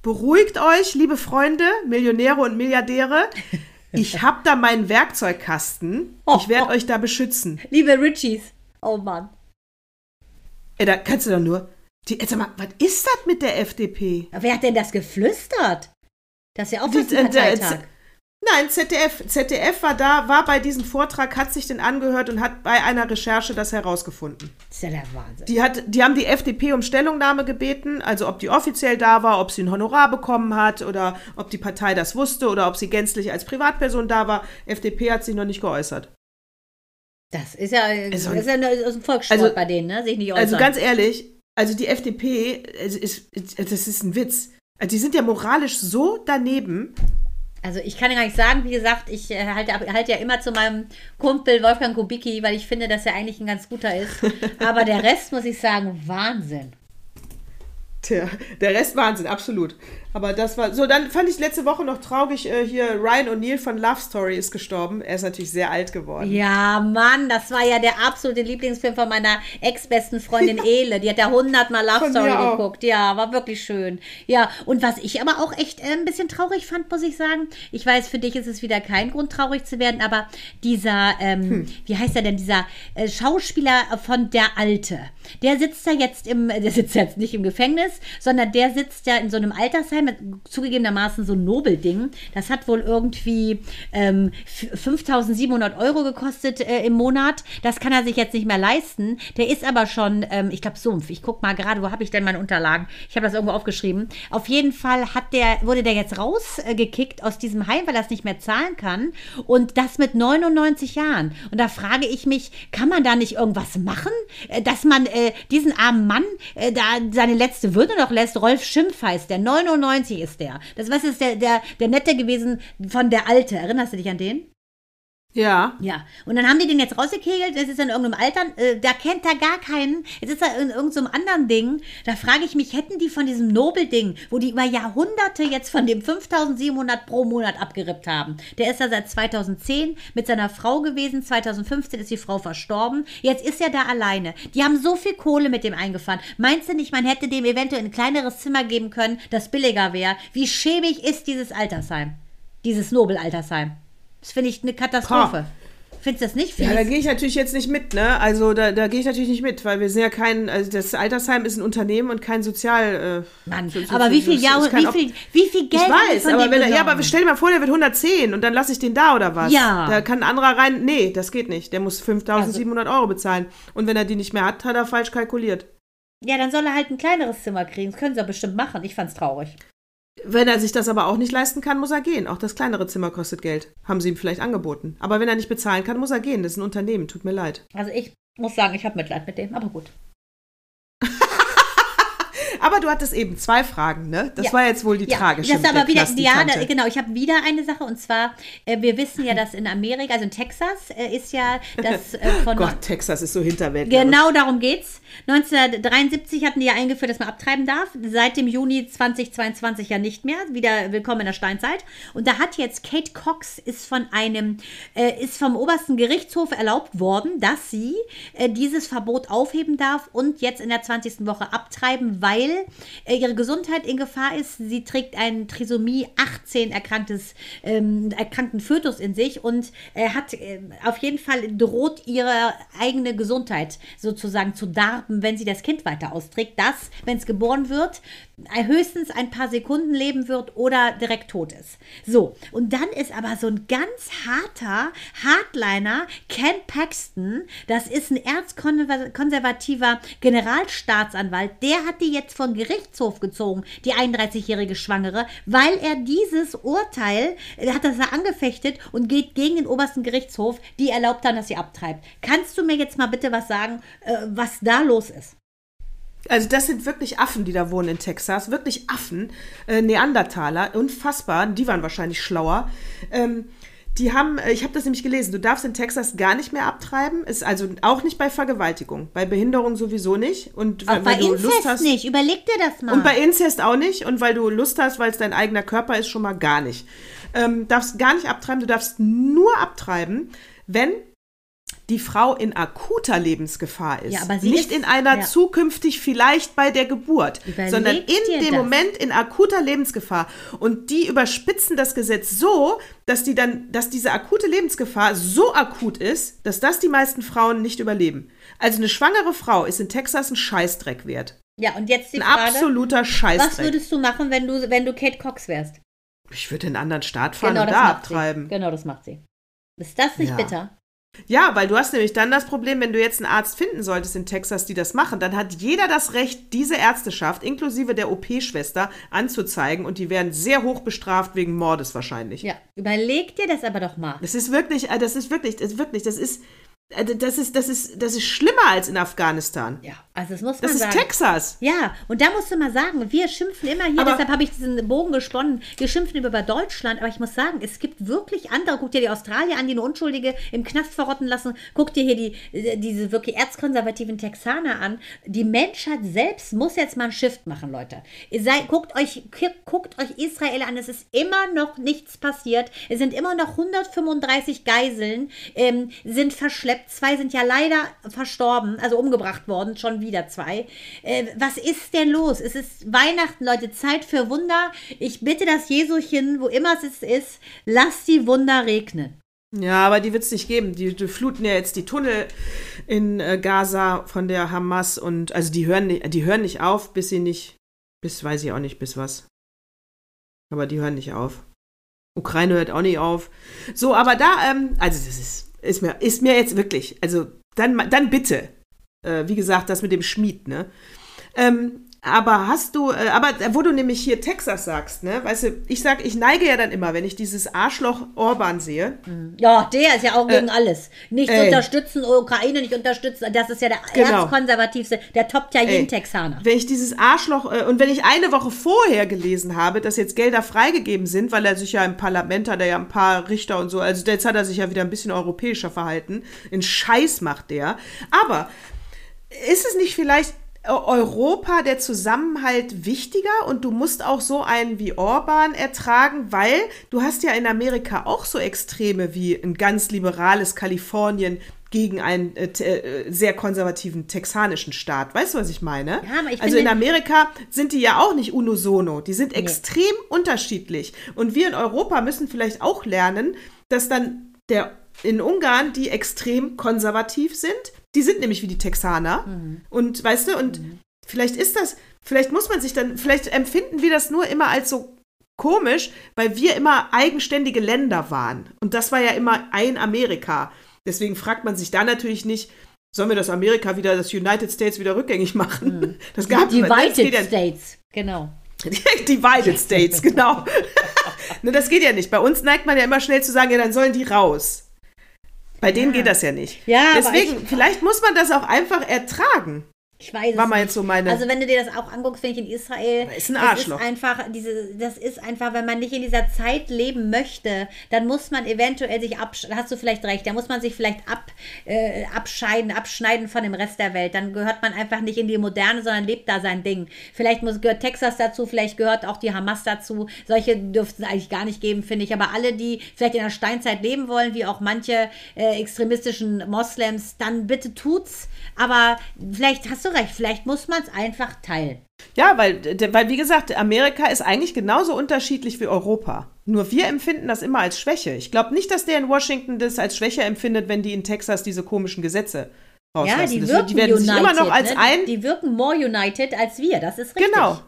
beruhigt euch, liebe Freunde, Millionäre und Milliardäre. Ich habe da meinen Werkzeugkasten. Ich werde oh, oh. euch da beschützen. Liebe Richies. Oh Mann. Ey, da kannst du doch nur. Die, sag mal, was ist das mit der FDP? Wer hat denn das geflüstert? Das ist ja auch ein Parteitag. Nein, ZDF. ZDF war da, war bei diesem Vortrag, hat sich den angehört und hat bei einer Recherche das herausgefunden. Das ist ja der Wahnsinn. Die, hat, die haben die FDP um Stellungnahme gebeten, also ob die offiziell da war, ob sie ein Honorar bekommen hat oder ob die Partei das wusste oder ob sie gänzlich als Privatperson da war. FDP hat sich noch nicht geäußert. Das ist ja, also, das ist ja ein Volkssport also, bei denen, ne? Sich nicht äußern. Also ganz ehrlich, also die FDP, ist, ist, das ist ein Witz. Also die sind ja moralisch so daneben. Also ich kann ja gar nicht sagen, wie gesagt, ich äh, halte, halte ja immer zu meinem Kumpel Wolfgang Kubicki, weil ich finde, dass er eigentlich ein ganz guter ist. Aber der Rest, muss ich sagen, Wahnsinn. Der, der Rest Wahnsinn, absolut. Aber das war so. Dann fand ich letzte Woche noch traurig. Äh, hier Ryan O'Neill von Love Story ist gestorben. Er ist natürlich sehr alt geworden. Ja, Mann, das war ja der absolute Lieblingsfilm von meiner ex-besten Freundin Ele. Die hat ja hundertmal Love von Story geguckt. Ja, war wirklich schön. Ja, und was ich aber auch echt äh, ein bisschen traurig fand, muss ich sagen. Ich weiß, für dich ist es wieder kein Grund, traurig zu werden, aber dieser, ähm, hm. wie heißt er denn, dieser äh, Schauspieler von Der Alte, der sitzt ja jetzt im, der sitzt jetzt nicht im Gefängnis, sondern der sitzt ja in so einem Altersheim mit zugegebenermaßen so ein Nobelding. Das hat wohl irgendwie ähm, 5700 Euro gekostet äh, im Monat. Das kann er sich jetzt nicht mehr leisten. Der ist aber schon, ähm, ich glaube, Sumpf. Ich gucke mal gerade, wo habe ich denn meine Unterlagen? Ich habe das irgendwo aufgeschrieben. Auf jeden Fall hat der, wurde der jetzt rausgekickt aus diesem Heim, weil er es nicht mehr zahlen kann. Und das mit 99 Jahren. Und da frage ich mich, kann man da nicht irgendwas machen, äh, dass man äh, diesen armen Mann äh, da seine letzte Würde noch lässt? Rolf Schimpf heißt der, 99 90 ist der. Das was ist der, der, der Nette gewesen von der Alte. Erinnerst du dich an den? Ja. Ja. Und dann haben die den jetzt rausgekegelt, das ist in irgendeinem Alter, äh, da kennt er gar keinen. Jetzt ist er in irgendeinem anderen Ding. Da frage ich mich, hätten die von diesem Nobel-Ding, wo die über Jahrhunderte jetzt von dem 5700 pro Monat abgerippt haben. Der ist ja seit 2010 mit seiner Frau gewesen. 2015 ist die Frau verstorben. Jetzt ist er da alleine. Die haben so viel Kohle mit dem eingefahren. Meinst du nicht, man hätte dem eventuell ein kleineres Zimmer geben können, das billiger wäre? Wie schäbig ist dieses Altersheim? Dieses Nobel-Altersheim? Das finde ich eine Katastrophe. Ha. Findest du das nicht? Find ja, da gehe ich natürlich jetzt nicht mit, ne? Also da, da gehe ich natürlich nicht mit, weil wir sind ja kein, also das Altersheim ist ein Unternehmen und kein Sozial. Äh, Mann, so, aber wie viel, Jahr, wie, viel, wie viel Geld Ich weiß, aber wenn er, ja, aber stell dir mal vor, der wird 110 und dann lasse ich den da oder was? Ja. Da kann ein anderer rein. Nee, das geht nicht. Der muss 5700 also, Euro bezahlen. Und wenn er die nicht mehr hat, hat er falsch kalkuliert. Ja, dann soll er halt ein kleineres Zimmer kriegen. Das können sie ja bestimmt machen. Ich fand's traurig. Wenn er sich das aber auch nicht leisten kann, muss er gehen. Auch das kleinere Zimmer kostet Geld. Haben sie ihm vielleicht angeboten. Aber wenn er nicht bezahlen kann, muss er gehen. Das ist ein Unternehmen. Tut mir leid. Also ich muss sagen, ich habe Mitleid mit dem, aber gut. Aber du hattest eben zwei Fragen, ne? Das ja. war jetzt wohl die ja, tragische. Das aber wieder, ja, da, genau. Ich habe wieder eine Sache und zwar, äh, wir wissen ja, dass in Amerika, also in Texas, äh, ist ja das äh, von. Gott, Texas ist so hinterwelt. Genau darum geht's. 1973 hatten die ja eingeführt, dass man abtreiben darf. Seit dem Juni 2022 ja nicht mehr. Wieder willkommen in der Steinzeit. Und da hat jetzt Kate Cox ist von einem, äh, ist vom obersten Gerichtshof erlaubt worden, dass sie äh, dieses Verbot aufheben darf und jetzt in der 20. Woche abtreiben, weil äh, ihre Gesundheit in Gefahr ist. Sie trägt einen Trisomie 18 erkranktes, ähm, erkrankten Fötus in sich und äh, hat äh, auf jeden Fall droht ihre eigene Gesundheit sozusagen zu darben, wenn sie das Kind weiter austrägt, das, wenn es geboren wird, höchstens ein paar Sekunden leben wird oder direkt tot ist. So, und dann ist aber so ein ganz harter Hardliner, Ken Paxton, das ist ein erzkonservativer Generalstaatsanwalt, der hat die jetzt von Gerichtshof gezogen, die 31-jährige Schwangere, weil er dieses Urteil, er hat das angefechtet und geht gegen den obersten Gerichtshof, die erlaubt dann, dass sie abtreibt. Kannst du mir jetzt mal bitte was sagen, äh, was da los ist? Also das sind wirklich Affen, die da wohnen in Texas. Wirklich Affen. Äh, Neandertaler. Unfassbar. Die waren wahrscheinlich schlauer. Ähm, die haben, äh, ich habe das nämlich gelesen, du darfst in Texas gar nicht mehr abtreiben. Ist also auch nicht bei Vergewaltigung. Bei Behinderung sowieso nicht. Und auch bei Inzest hast, nicht. Überleg dir das mal. Und bei Inzest auch nicht. Und weil du Lust hast, weil es dein eigener Körper ist, schon mal gar nicht. Ähm, darfst gar nicht abtreiben. Du darfst nur abtreiben, wenn die Frau in akuter Lebensgefahr ist. Ja, aber sie nicht ist, in einer ja. zukünftig vielleicht bei der Geburt, Überleg sondern in dem das. Moment in akuter Lebensgefahr. Und die überspitzen das Gesetz so, dass die dann, dass diese akute Lebensgefahr so akut ist, dass das die meisten Frauen nicht überleben. Also eine schwangere Frau ist in Texas ein Scheißdreck wert. Ja, und jetzt die ein Frage. Ein absoluter Scheißdreck. Was würdest du machen, wenn du, wenn du Kate Cox wärst? Ich würde in einen anderen Staat fahren genau, und da abtreiben. Sie. Genau, das macht sie. Ist das nicht ja. bitter? Ja, weil du hast nämlich dann das Problem, wenn du jetzt einen Arzt finden solltest in Texas, die das machen, dann hat jeder das Recht, diese Ärzteschaft inklusive der OP-Schwester anzuzeigen und die werden sehr hoch bestraft wegen Mordes wahrscheinlich. Ja, überleg dir das aber doch mal. Das ist wirklich, äh, das ist wirklich, das ist wirklich, das ist, äh, das ist, das ist, das ist schlimmer als in Afghanistan. Ja, also das muss man das sagen. Das ist Texas. Ja, und da musst du mal sagen, wir schimpfen immer hier, aber deshalb habe ich diesen Bogen gesponnen, wir schimpfen über Deutschland, aber ich muss sagen, es gibt wirklich andere, guck dir die Australier an, die eine Unschuldige im Knast verrotten lassen, guck dir hier die, äh, diese wirklich erzkonservativen Texaner an. Die Menschheit selbst muss jetzt mal ein Shift machen, Leute. Sei, guckt, euch, guckt euch Israel an, es ist immer noch nichts passiert, es sind immer noch 135 Geiseln, ähm, sind verschleppt Zwei sind ja leider verstorben, also umgebracht worden, schon wieder zwei. Äh, was ist denn los? Es ist Weihnachten, Leute, Zeit für Wunder. Ich bitte das Jesuchen, wo immer es ist, lass die Wunder regnen. Ja, aber die wird es nicht geben. Die, die, fluten ja jetzt die Tunnel in äh, Gaza von der Hamas und also die hören, nicht, die hören nicht auf, bis sie nicht, bis weiß ich auch nicht, bis was. Aber die hören nicht auf. Ukraine hört auch nicht auf. So, aber da, ähm, also das ist ist mir, ist mir jetzt wirklich, also dann, dann bitte. Äh, wie gesagt, das mit dem Schmied, ne? Ähm, aber hast du, äh, aber wo du nämlich hier Texas sagst, ne, weißt du, ich sag, ich neige ja dann immer, wenn ich dieses Arschloch Orban sehe. Mhm. Ja, der ist ja auch gegen äh, alles. Nicht ey. unterstützen, Ukraine nicht unterstützen, das ist ja der genau. erzkonservativste, der toppt ja jeden ey. Texaner. Wenn ich dieses Arschloch, äh, und wenn ich eine Woche vorher gelesen habe, dass jetzt Gelder freigegeben sind, weil er sich ja im Parlament hat, er ja ein paar Richter und so, also jetzt hat er sich ja wieder ein bisschen europäischer verhalten. In Scheiß macht der. Aber ist es nicht vielleicht Europa der Zusammenhalt wichtiger und du musst auch so einen wie Orban ertragen, weil du hast ja in Amerika auch so Extreme wie ein ganz liberales Kalifornien gegen einen äh, äh, sehr konservativen texanischen Staat. Weißt du, was ich meine? Ja, ich also in Amerika sind die ja auch nicht unisono, die sind nee. extrem unterschiedlich und wir in Europa müssen vielleicht auch lernen, dass dann der in Ungarn die extrem konservativ sind die sind nämlich wie die Texaner. Mhm. Und weißt du, und mhm. vielleicht ist das, vielleicht muss man sich dann, vielleicht empfinden wir das nur immer als so komisch, weil wir immer eigenständige Länder waren. Und das war ja immer ein Amerika. Deswegen fragt man sich da natürlich nicht, sollen wir das Amerika wieder, das United States wieder rückgängig machen? Mhm. Das gab es Divided ja, States, genau. Divided States, genau. ne, das geht ja nicht. Bei uns neigt man ja immer schnell zu sagen, ja, dann sollen die raus. Bei denen geht das ja nicht. Ja, Deswegen, ich, vielleicht muss man das auch einfach ertragen. Ich weiß War mal jetzt so meine. Also wenn du dir das auch anguckst, finde ich in Israel, ist ein Arschloch. Ist einfach diese, das ist einfach, wenn man nicht in dieser Zeit leben möchte, dann muss man eventuell sich abscheiden. Hast du vielleicht recht? Da muss man sich vielleicht ab, äh, abscheiden, abschneiden von dem Rest der Welt. Dann gehört man einfach nicht in die Moderne, sondern lebt da sein Ding. Vielleicht muss, gehört Texas dazu, vielleicht gehört auch die Hamas dazu. Solche dürften es eigentlich gar nicht geben, finde ich. Aber alle, die vielleicht in der Steinzeit leben wollen, wie auch manche äh, extremistischen Moslems, dann bitte tut's. Aber vielleicht hast du recht, vielleicht muss man es einfach teilen. Ja, weil, weil, wie gesagt, Amerika ist eigentlich genauso unterschiedlich wie Europa. Nur wir empfinden das immer als Schwäche. Ich glaube nicht, dass der in Washington das als Schwäche empfindet, wenn die in Texas diese komischen Gesetze rauslassen. Ja, die wirken die werden united, sich immer noch als ne? ein. Die wirken more united als wir, das ist richtig. Genau.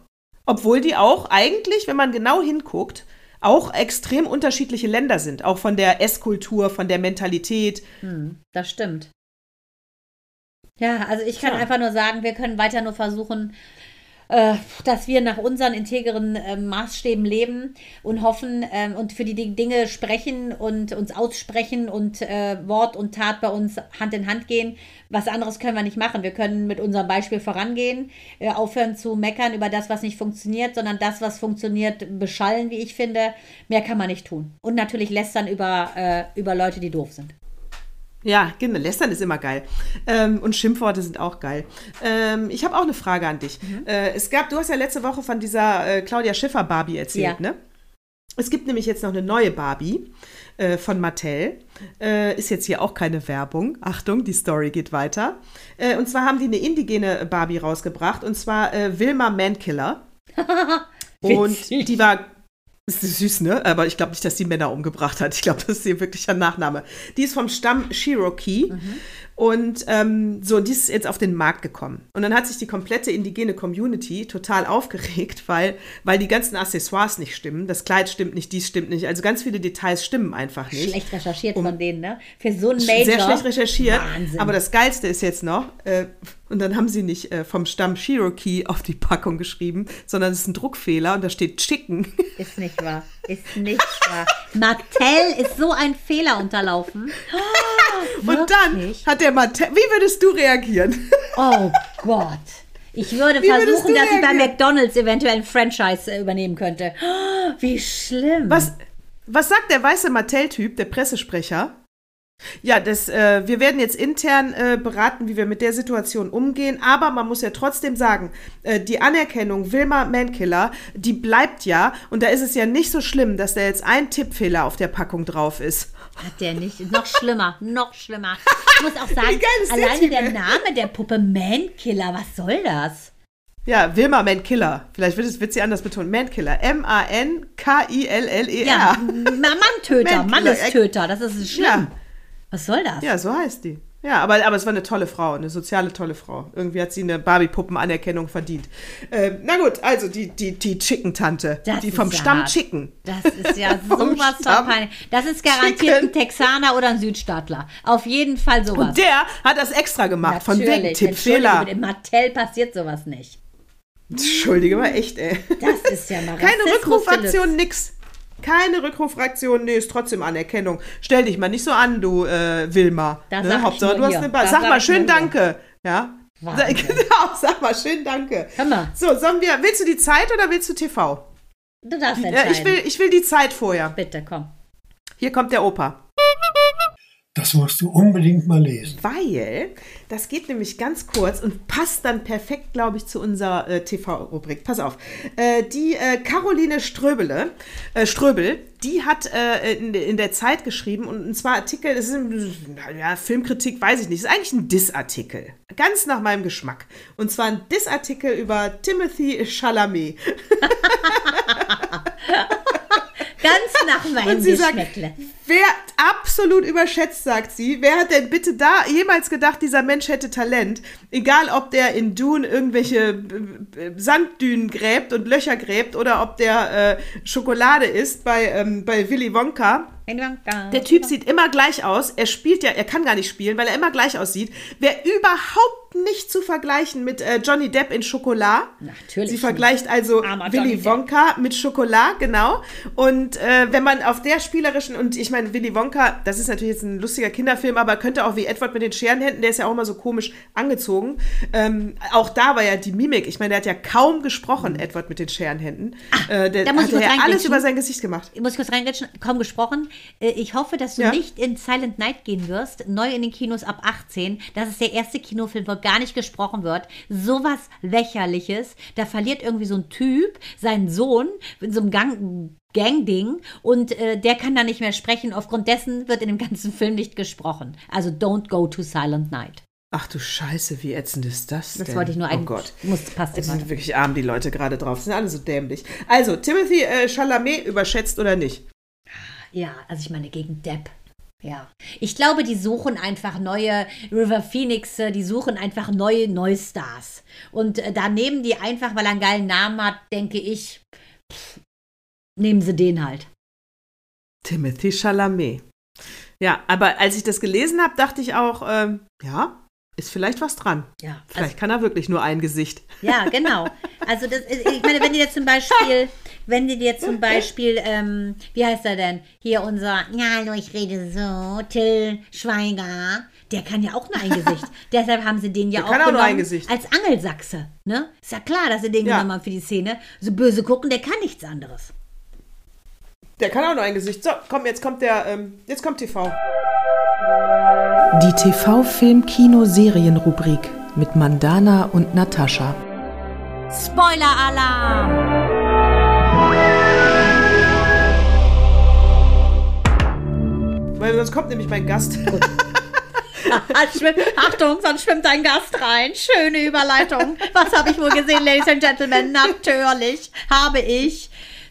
Obwohl die auch eigentlich, wenn man genau hinguckt, auch extrem unterschiedliche Länder sind. Auch von der Esskultur, von der Mentalität. Hm, das stimmt. Ja, also ich kann ja. einfach nur sagen, wir können weiter nur versuchen, äh, dass wir nach unseren integren äh, Maßstäben leben und hoffen äh, und für die Dinge sprechen und uns aussprechen und äh, Wort und Tat bei uns Hand in Hand gehen. Was anderes können wir nicht machen. Wir können mit unserem Beispiel vorangehen, äh, aufhören zu meckern über das, was nicht funktioniert, sondern das, was funktioniert, beschallen, wie ich finde. Mehr kann man nicht tun. Und natürlich lästern über, äh, über Leute, die doof sind. Ja, genau. Lästern ist immer geil. Ähm, und Schimpfworte sind auch geil. Ähm, ich habe auch eine Frage an dich. Mhm. Äh, es gab, du hast ja letzte Woche von dieser äh, Claudia Schiffer Barbie erzählt, ja. ne? Es gibt nämlich jetzt noch eine neue Barbie äh, von Mattel. Äh, ist jetzt hier auch keine Werbung. Achtung, die Story geht weiter. Äh, und zwar haben die eine indigene Barbie rausgebracht. Und zwar äh, Wilma Mankiller. und die war ist süß, ne? Aber ich glaube nicht, dass die Männer umgebracht hat. Ich glaube, das ist ihr wirklicher Nachname. Die ist vom Stamm Cherokee. Mhm. Und ähm, so, die ist jetzt auf den Markt gekommen. Und dann hat sich die komplette indigene Community total aufgeregt, weil, weil die ganzen Accessoires nicht stimmen. Das Kleid stimmt nicht, dies stimmt nicht. Also ganz viele Details stimmen einfach nicht. Schlecht recherchiert um, von denen, ne? Für so ein Major. Sehr schlecht recherchiert. Wahnsinn. Aber das Geilste ist jetzt noch, äh, und dann haben sie nicht äh, vom Stamm Cherokee auf die Packung geschrieben, sondern es ist ein Druckfehler und da steht Chicken. Ist nicht wahr. Ist nicht wahr. Mattel ist so ein Fehler unterlaufen. Oh, und dann hat der Mattel. Wie würdest du reagieren? Oh Gott. Ich würde Wie versuchen, dass ich bei McDonalds eventuell ein Franchise äh, übernehmen könnte. Wie schlimm. Was, was sagt der weiße Mattel-Typ, der Pressesprecher? Ja, das, äh, wir werden jetzt intern äh, beraten, wie wir mit der Situation umgehen. Aber man muss ja trotzdem sagen, äh, die Anerkennung Wilma Mankiller, die bleibt ja. Und da ist es ja nicht so schlimm, dass da jetzt ein Tippfehler auf der Packung drauf ist. Hat der nicht? Noch schlimmer, noch schlimmer. Ich muss auch sagen, alleine der, der Name der Puppe Mankiller, was soll das? Ja, Wilma Mankiller. Vielleicht wird, es, wird sie anders betont. Mankiller. M-A-N-K-I-L-L-E-R. Ja, Manntöter, Mannestöter. Das ist schlimm. Ja. Was soll das? Ja, so heißt die. Ja, aber, aber es war eine tolle Frau, eine soziale tolle Frau. Irgendwie hat sie eine Barbie-Puppen-Anerkennung verdient. Ähm, na gut, also die, die, die Chicken-Tante. Die vom ja Stamm. Chicken. Das ist ja sowas von peinlich. Das ist garantiert Chicken. ein Texaner oder ein Südstaatler. Auf jeden Fall sowas. Und der hat das extra gemacht, Natürlich. von wegen Tippfehler. Mit dem Mattel passiert sowas nicht. Entschuldige mal, echt, ey. Das ist ja mal Keine Rückrufaktion, nix. Keine Rückrufreaktion, nee, ist trotzdem Anerkennung. Stell dich mal nicht so an, du äh, Wilma. Ne? Hauptsache, du hast eine ba Sag mal schön Danke. Ja. Wahnsinn. Genau, sag mal schön Danke. Hammer. So, sollen wir, willst du die Zeit oder willst du TV? Du darfst entscheiden. ich, will, ich will die Zeit vorher. Bitte, komm. Hier kommt der Opa. Das musst du unbedingt mal lesen. Weil, das geht nämlich ganz kurz und passt dann perfekt, glaube ich, zu unserer äh, TV-Rubrik. Pass auf. Äh, die äh, Caroline Ströbele, äh, Ströbel, die hat äh, in, in, der Zeit geschrieben und, und zwar Artikel, das ist ja, Filmkritik, weiß ich nicht, ist eigentlich ein Diss-Artikel. Ganz nach meinem Geschmack. Und zwar ein Diss-Artikel über Timothy Chalamet. Ganz nach meinem Geschmäckle. Wer absolut überschätzt, sagt sie. Wer hat denn bitte da jemals gedacht, dieser Mensch hätte Talent? Egal, ob der in Dune irgendwelche äh, äh, Sanddünen gräbt und Löcher gräbt oder ob der äh, Schokolade isst bei, ähm, bei Willy Wonka. Der Typ sieht immer gleich aus. Er spielt ja, er kann gar nicht spielen, weil er immer gleich aussieht. Wer überhaupt nicht zu vergleichen mit äh, Johnny Depp in Schokolade. Natürlich. Sie vergleicht also Armer Willy Wonka mit Schokolade, genau. Und äh, wenn man auf der spielerischen, und ich meine, Willy Wonka, das ist natürlich jetzt ein lustiger Kinderfilm, aber könnte auch wie Edward mit den Scherenhänden, der ist ja auch immer so komisch angezogen. Ähm, auch da war ja die Mimik. Ich meine, der hat ja kaum gesprochen. Edward mit den Scherenhänden. Ach, äh, der da muss hat ja alles über sein Gesicht gemacht. Ich muss kurz reingrätschen, kaum gesprochen. Äh, ich hoffe, dass du ja? nicht in Silent Night gehen wirst, neu in den Kinos ab 18. Das ist der erste Kinofilm, wo gar nicht gesprochen wird. Sowas lächerliches. Da verliert irgendwie so ein Typ seinen Sohn in so einem Gang Gang-Ding und äh, der kann da nicht mehr sprechen. Aufgrund dessen wird in dem ganzen Film nicht gesprochen. Also don't go to Silent Night. Ach du Scheiße, wie ätzend ist das denn? Das wollte ich nur ein. Oh Gott. Muss, passt das sind wirklich arm, die Leute gerade drauf. Sind alle so dämlich. Also, Timothy äh, Chalamet überschätzt oder nicht? Ja, also ich meine gegen Depp. Ja, ich glaube, die suchen einfach neue River Phoenix, die suchen einfach neue Neustars. Und äh, da nehmen die einfach, weil er einen geilen Namen hat, denke ich, pff, nehmen sie den halt. Timothy Chalamet. Ja, aber als ich das gelesen habe, dachte ich auch, ähm, ja, ist vielleicht was dran. Ja. Vielleicht also, kann er wirklich nur ein Gesicht. Ja, genau. Also das, ich meine, wenn die jetzt zum Beispiel, wenn dir zum Beispiel, ähm, wie heißt er denn? Hier unser, ja, hallo, ich rede so, Till Schweiger, der kann ja auch nur ein Gesicht. Deshalb haben sie den ja der auch, auch genommen als Angelsachse. Ne? Ist ja klar, dass sie den ja. genommen haben für die Szene. So böse gucken, der kann nichts anderes. Der kann auch nur ein Gesicht. So, komm, jetzt kommt der, ähm, jetzt kommt TV. Die TV-Film-Kino-Serien-Rubrik mit Mandana und Natascha. Spoiler-Alarm! Weil sonst kommt nämlich mein Gast. Achtung, sonst schwimmt ein Gast rein. Schöne Überleitung. Was habe ich wohl gesehen, Ladies and Gentlemen? Natürlich habe ich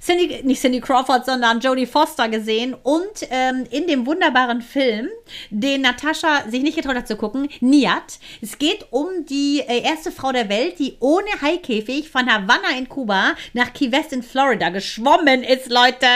Cindy, nicht Cindy Crawford, sondern Jodie Foster gesehen und ähm, in dem wunderbaren Film, den Natascha sich nicht getraut hat zu gucken, Niat. Es geht um die äh, erste Frau der Welt, die ohne Haikäfig von Havanna in Kuba nach Key West in Florida geschwommen ist, Leute.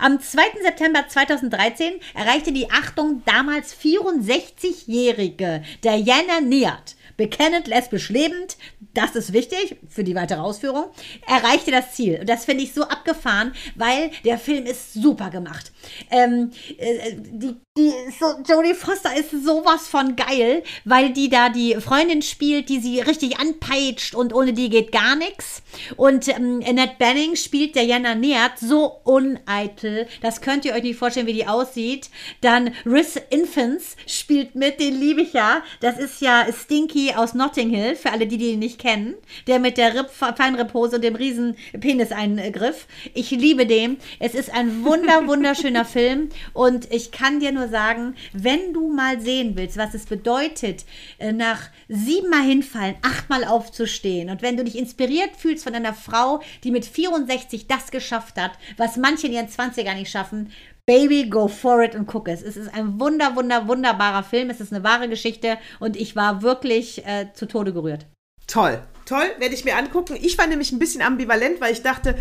Am 2. September 2013 erreichte die Achtung damals 64-jährige Diana Niat bekennend lesbisch lebend, das ist wichtig für die weitere Ausführung, erreichte das Ziel. Und das finde ich so abgefahren, weil der Film ist super gemacht. Ähm, äh, die, die so, Jodie Foster ist sowas von geil, weil die da die Freundin spielt, die sie richtig anpeitscht und ohne die geht gar nichts. Und ähm, Annette Benning spielt der Jana Neert so uneitel. Das könnt ihr euch nicht vorstellen, wie die aussieht. Dann Riz Infants spielt mit, den liebe ich ja. Das ist ja Stinky aus Notting Hill, für alle, die die nicht kennen. Der mit der Rip Feinripphose und dem riesen Peniseingriff. Ich liebe den. Es ist ein wunder, wunderschöner Film. Und ich kann dir nur sagen, wenn du mal sehen willst, was es bedeutet, äh, nach siebenmal hinfallen, achtmal aufzustehen. Und wenn du dich inspiriert fühlst von einer Frau, die mit 64 das geschafft hat, was manche in ihren 20er nicht schaffen, Baby, go for it und guck es. Es ist ein wunder, wunder, wunderbarer Film. Es ist eine wahre Geschichte und ich war wirklich äh, zu Tode gerührt. Toll, toll, werde ich mir angucken. Ich war nämlich ein bisschen ambivalent, weil ich dachte,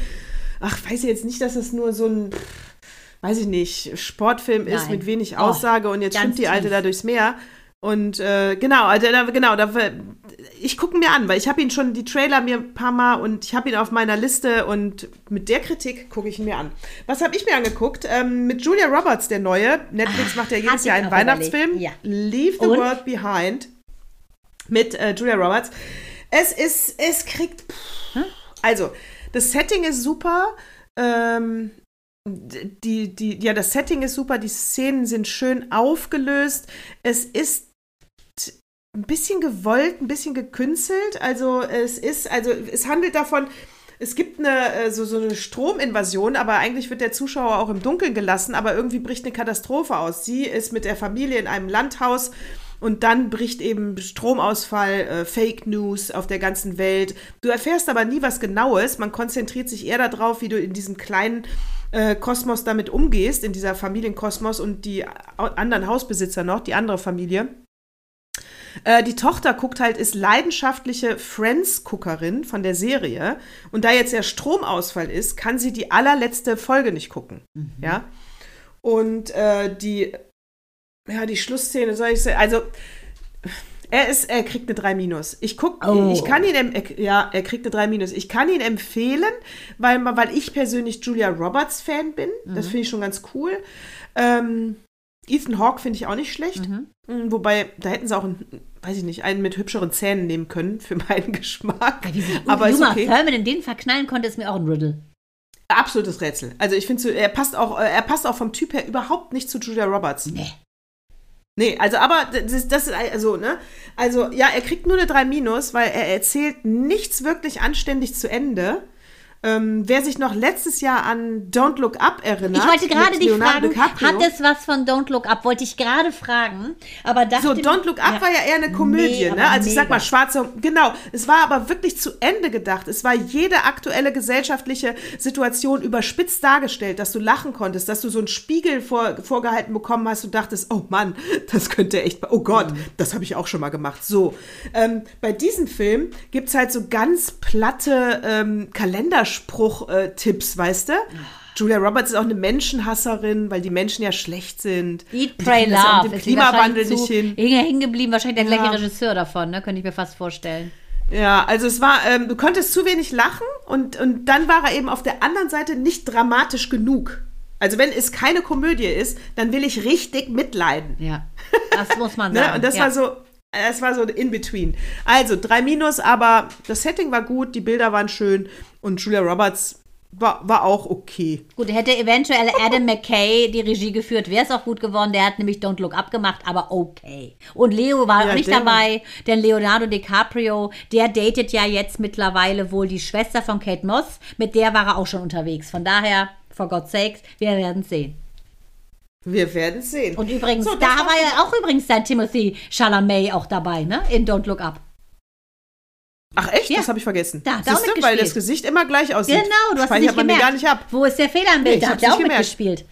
ach, weiß ich jetzt nicht, dass es nur so ein, weiß ich nicht, Sportfilm ist mit wenig Aussage oh, und jetzt schwimmt die Alte da durchs Meer. Und äh, genau, also da, genau, da, ich gucke mir an, weil ich habe ihn schon die Trailer mir ein paar Mal und ich habe ihn auf meiner Liste und mit der Kritik gucke ich ihn mir an. Was habe ich mir angeguckt? Ähm, mit Julia Roberts, der neue. Netflix Ach, macht ja jedes Jahr einen Weihnachtsfilm. Ja. Leave the und? World Behind mit äh, Julia Roberts. Es ist, es kriegt. Pff, also, das Setting ist super. Ähm, die, die, ja, das Setting ist super, die Szenen sind schön aufgelöst. Es ist ein bisschen gewollt, ein bisschen gekünstelt. Also es ist, also es handelt davon, es gibt eine, äh, so, so eine Strominvasion, aber eigentlich wird der Zuschauer auch im Dunkeln gelassen, aber irgendwie bricht eine Katastrophe aus. Sie ist mit der Familie in einem Landhaus und dann bricht eben Stromausfall, äh, Fake News auf der ganzen Welt. Du erfährst aber nie was Genaues. Man konzentriert sich eher darauf, wie du in diesem kleinen äh, Kosmos damit umgehst, in dieser Familienkosmos und die anderen Hausbesitzer noch, die andere Familie. Äh, die Tochter guckt halt, ist leidenschaftliche Friends-Guckerin von der Serie. Und da jetzt der Stromausfall ist, kann sie die allerletzte Folge nicht gucken. Mhm. Ja. Und äh, die, ja, die Schlussszene, soll ich sagen, also. Er ist, er kriegt eine 3 minus. Ich guck, oh. ich kann ihn, ja, er kriegt eine 3 minus. Ich kann ihn empfehlen, weil, weil ich persönlich Julia Roberts Fan bin. Mhm. Das finde ich schon ganz cool. Ähm, Ethan Hawke finde ich auch nicht schlecht. Mhm. Mm, wobei, da hätten sie auch, einen, weiß ich nicht, einen mit hübscheren Zähnen nehmen können, für meinen Geschmack. Ja, Aber Uma okay. Thurman in den verknallen konnte, ist mir auch ein Riddle. Absolutes Rätsel. Also ich finde, so, er passt auch, er passt auch vom Typ her überhaupt nicht zu Julia Roberts. Nee. Nee, also aber das, das ist also, ne? Also ja, er kriegt nur eine 3 Minus, weil er erzählt nichts wirklich anständig zu Ende. Ähm, wer sich noch letztes Jahr an Don't Look Up erinnert. Ich wollte gerade dich fragen, DiCaprio. hat es was von Don't Look Up? Wollte ich gerade fragen. Aber so, Don't Look Up ja, war ja eher eine Komödie, nee, ne? Also ich sag mal, schwarze, genau. Es war aber wirklich zu Ende gedacht. Es war jede aktuelle gesellschaftliche Situation überspitzt dargestellt, dass du lachen konntest, dass du so einen Spiegel vor, vorgehalten bekommen hast und dachtest, oh Mann, das könnte echt, oh Gott, mhm. das habe ich auch schon mal gemacht. So, ähm, bei diesem Film gibt es halt so ganz platte ähm, Kalenderspiele Spruch-Tipps, weißt du? Julia Roberts ist auch eine Menschenhasserin, weil die Menschen ja schlecht sind. Eat, Pray, Love. Dem Klimawandel nicht hin. Hängen geblieben, wahrscheinlich der ja. gleiche Regisseur davon, ne? Könnte ich mir fast vorstellen. Ja, also es war, ähm, du konntest zu wenig lachen und, und dann war er eben auf der anderen Seite nicht dramatisch genug. Also wenn es keine Komödie ist, dann will ich richtig mitleiden. Ja, das muss man ne? sagen. ne? Und das ja. war so, es war so in between. Also drei Minus, aber das Setting war gut, die Bilder waren schön und Julia Roberts war, war auch okay. Gut, hätte eventuell Adam McKay die Regie geführt, wäre es auch gut geworden. Der hat nämlich Don't Look Up gemacht, aber okay. Und Leo war ja, auch nicht dabei, denn Leonardo DiCaprio, der datet ja jetzt mittlerweile wohl die Schwester von Kate Moss. Mit der war er auch schon unterwegs. Von daher, for God's sake, wir werden sehen. Wir werden sehen. Und übrigens, so, da war, ja auch übrigens sein Timothy Chalamet auch dabei, ne? In Don't Look Up. Ach echt? Ja. Das habe ich vergessen. Da hat er Siehste, weil das Gesicht immer gleich aussieht. Genau, du hast es Speichert nicht man mir gemerkt. gar nicht ab. Wo ist der Fehler im Nee, Bild? ich da hat er nicht auch gemerkt. mitgespielt.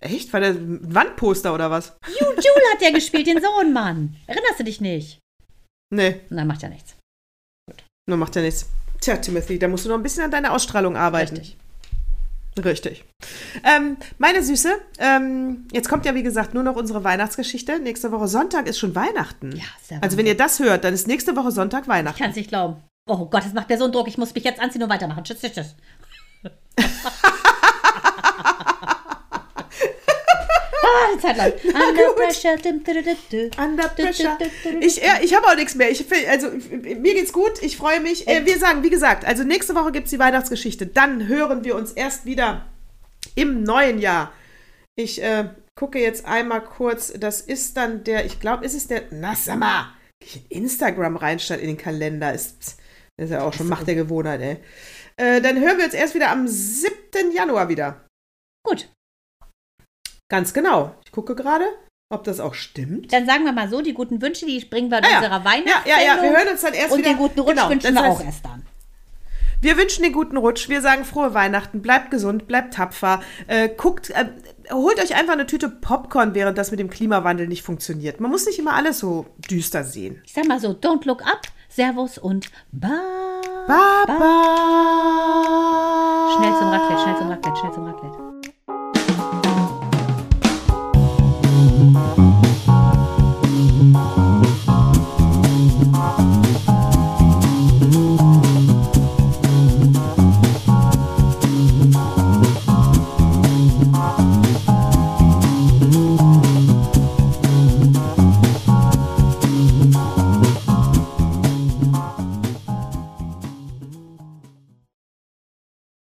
Echt? War der Wandposter oder was? Ju, Jule hat ja gespielt, den Sohn, Mann. Erinnerst du dich nicht? Nee, Nein, macht ja nichts. nur macht ja nichts. Tja, Timothy, da musst du noch ein bisschen an deiner Ausstrahlung arbeiten. Richtig. Richtig. Ähm, meine Süße, ähm, jetzt kommt ja wie gesagt nur noch unsere Weihnachtsgeschichte. Nächste Woche Sonntag ist schon Weihnachten. Ja, ja also wenn ihr das hört, dann ist nächste Woche Sonntag Ich Weihnachten. kann es nicht glauben. Oh Gott, das macht mir so einen Druck. Ich muss mich jetzt anziehen und weitermachen. Tschüss, tschüss, tschüss. die Zeit lang. Under gut. pressure. Under pressure. Ich, ja, ich habe auch nichts mehr. Ich, also, mir geht's gut. Ich freue mich. Äh, wir sagen, wie gesagt, also nächste Woche gibt's die Weihnachtsgeschichte. Dann hören wir uns erst wieder im neuen Jahr. Ich äh, gucke jetzt einmal kurz. Das ist dann der, ich glaube, ist es der, na sag mal, ich in Instagram reinstatt in den Kalender. Ist, das ist ja auch schon Macht der Gewohnheit, ey. Äh, dann hören wir uns erst wieder am 7. Januar wieder. Gut, Ganz genau. Ich gucke gerade, ob das auch stimmt. dann sagen wir mal so, die guten Wünsche, die bringen wir in Ah ja. unserer Ja, Weihnachtssendung. ja, ja, wir hören uns dann erst und wieder. den guten Rutsch Genau, wünschen wir heißt- auch erst dann. Wir wünschen den guten Rutsch. Wir sagen frohe Weihnachten. Bleibt gesund, bleibt tapfer. Äh, guckt, äh, holt euch einfach eine Tüte Popcorn, während das mit dem Klimawandel nicht funktioniert. Man muss nicht immer alles so düster sehen. Ich sag mal so, don't look up, Servus und bye. Baba. Schnell zum Raclette, schnell zum Raclette, schnell zum Raclette.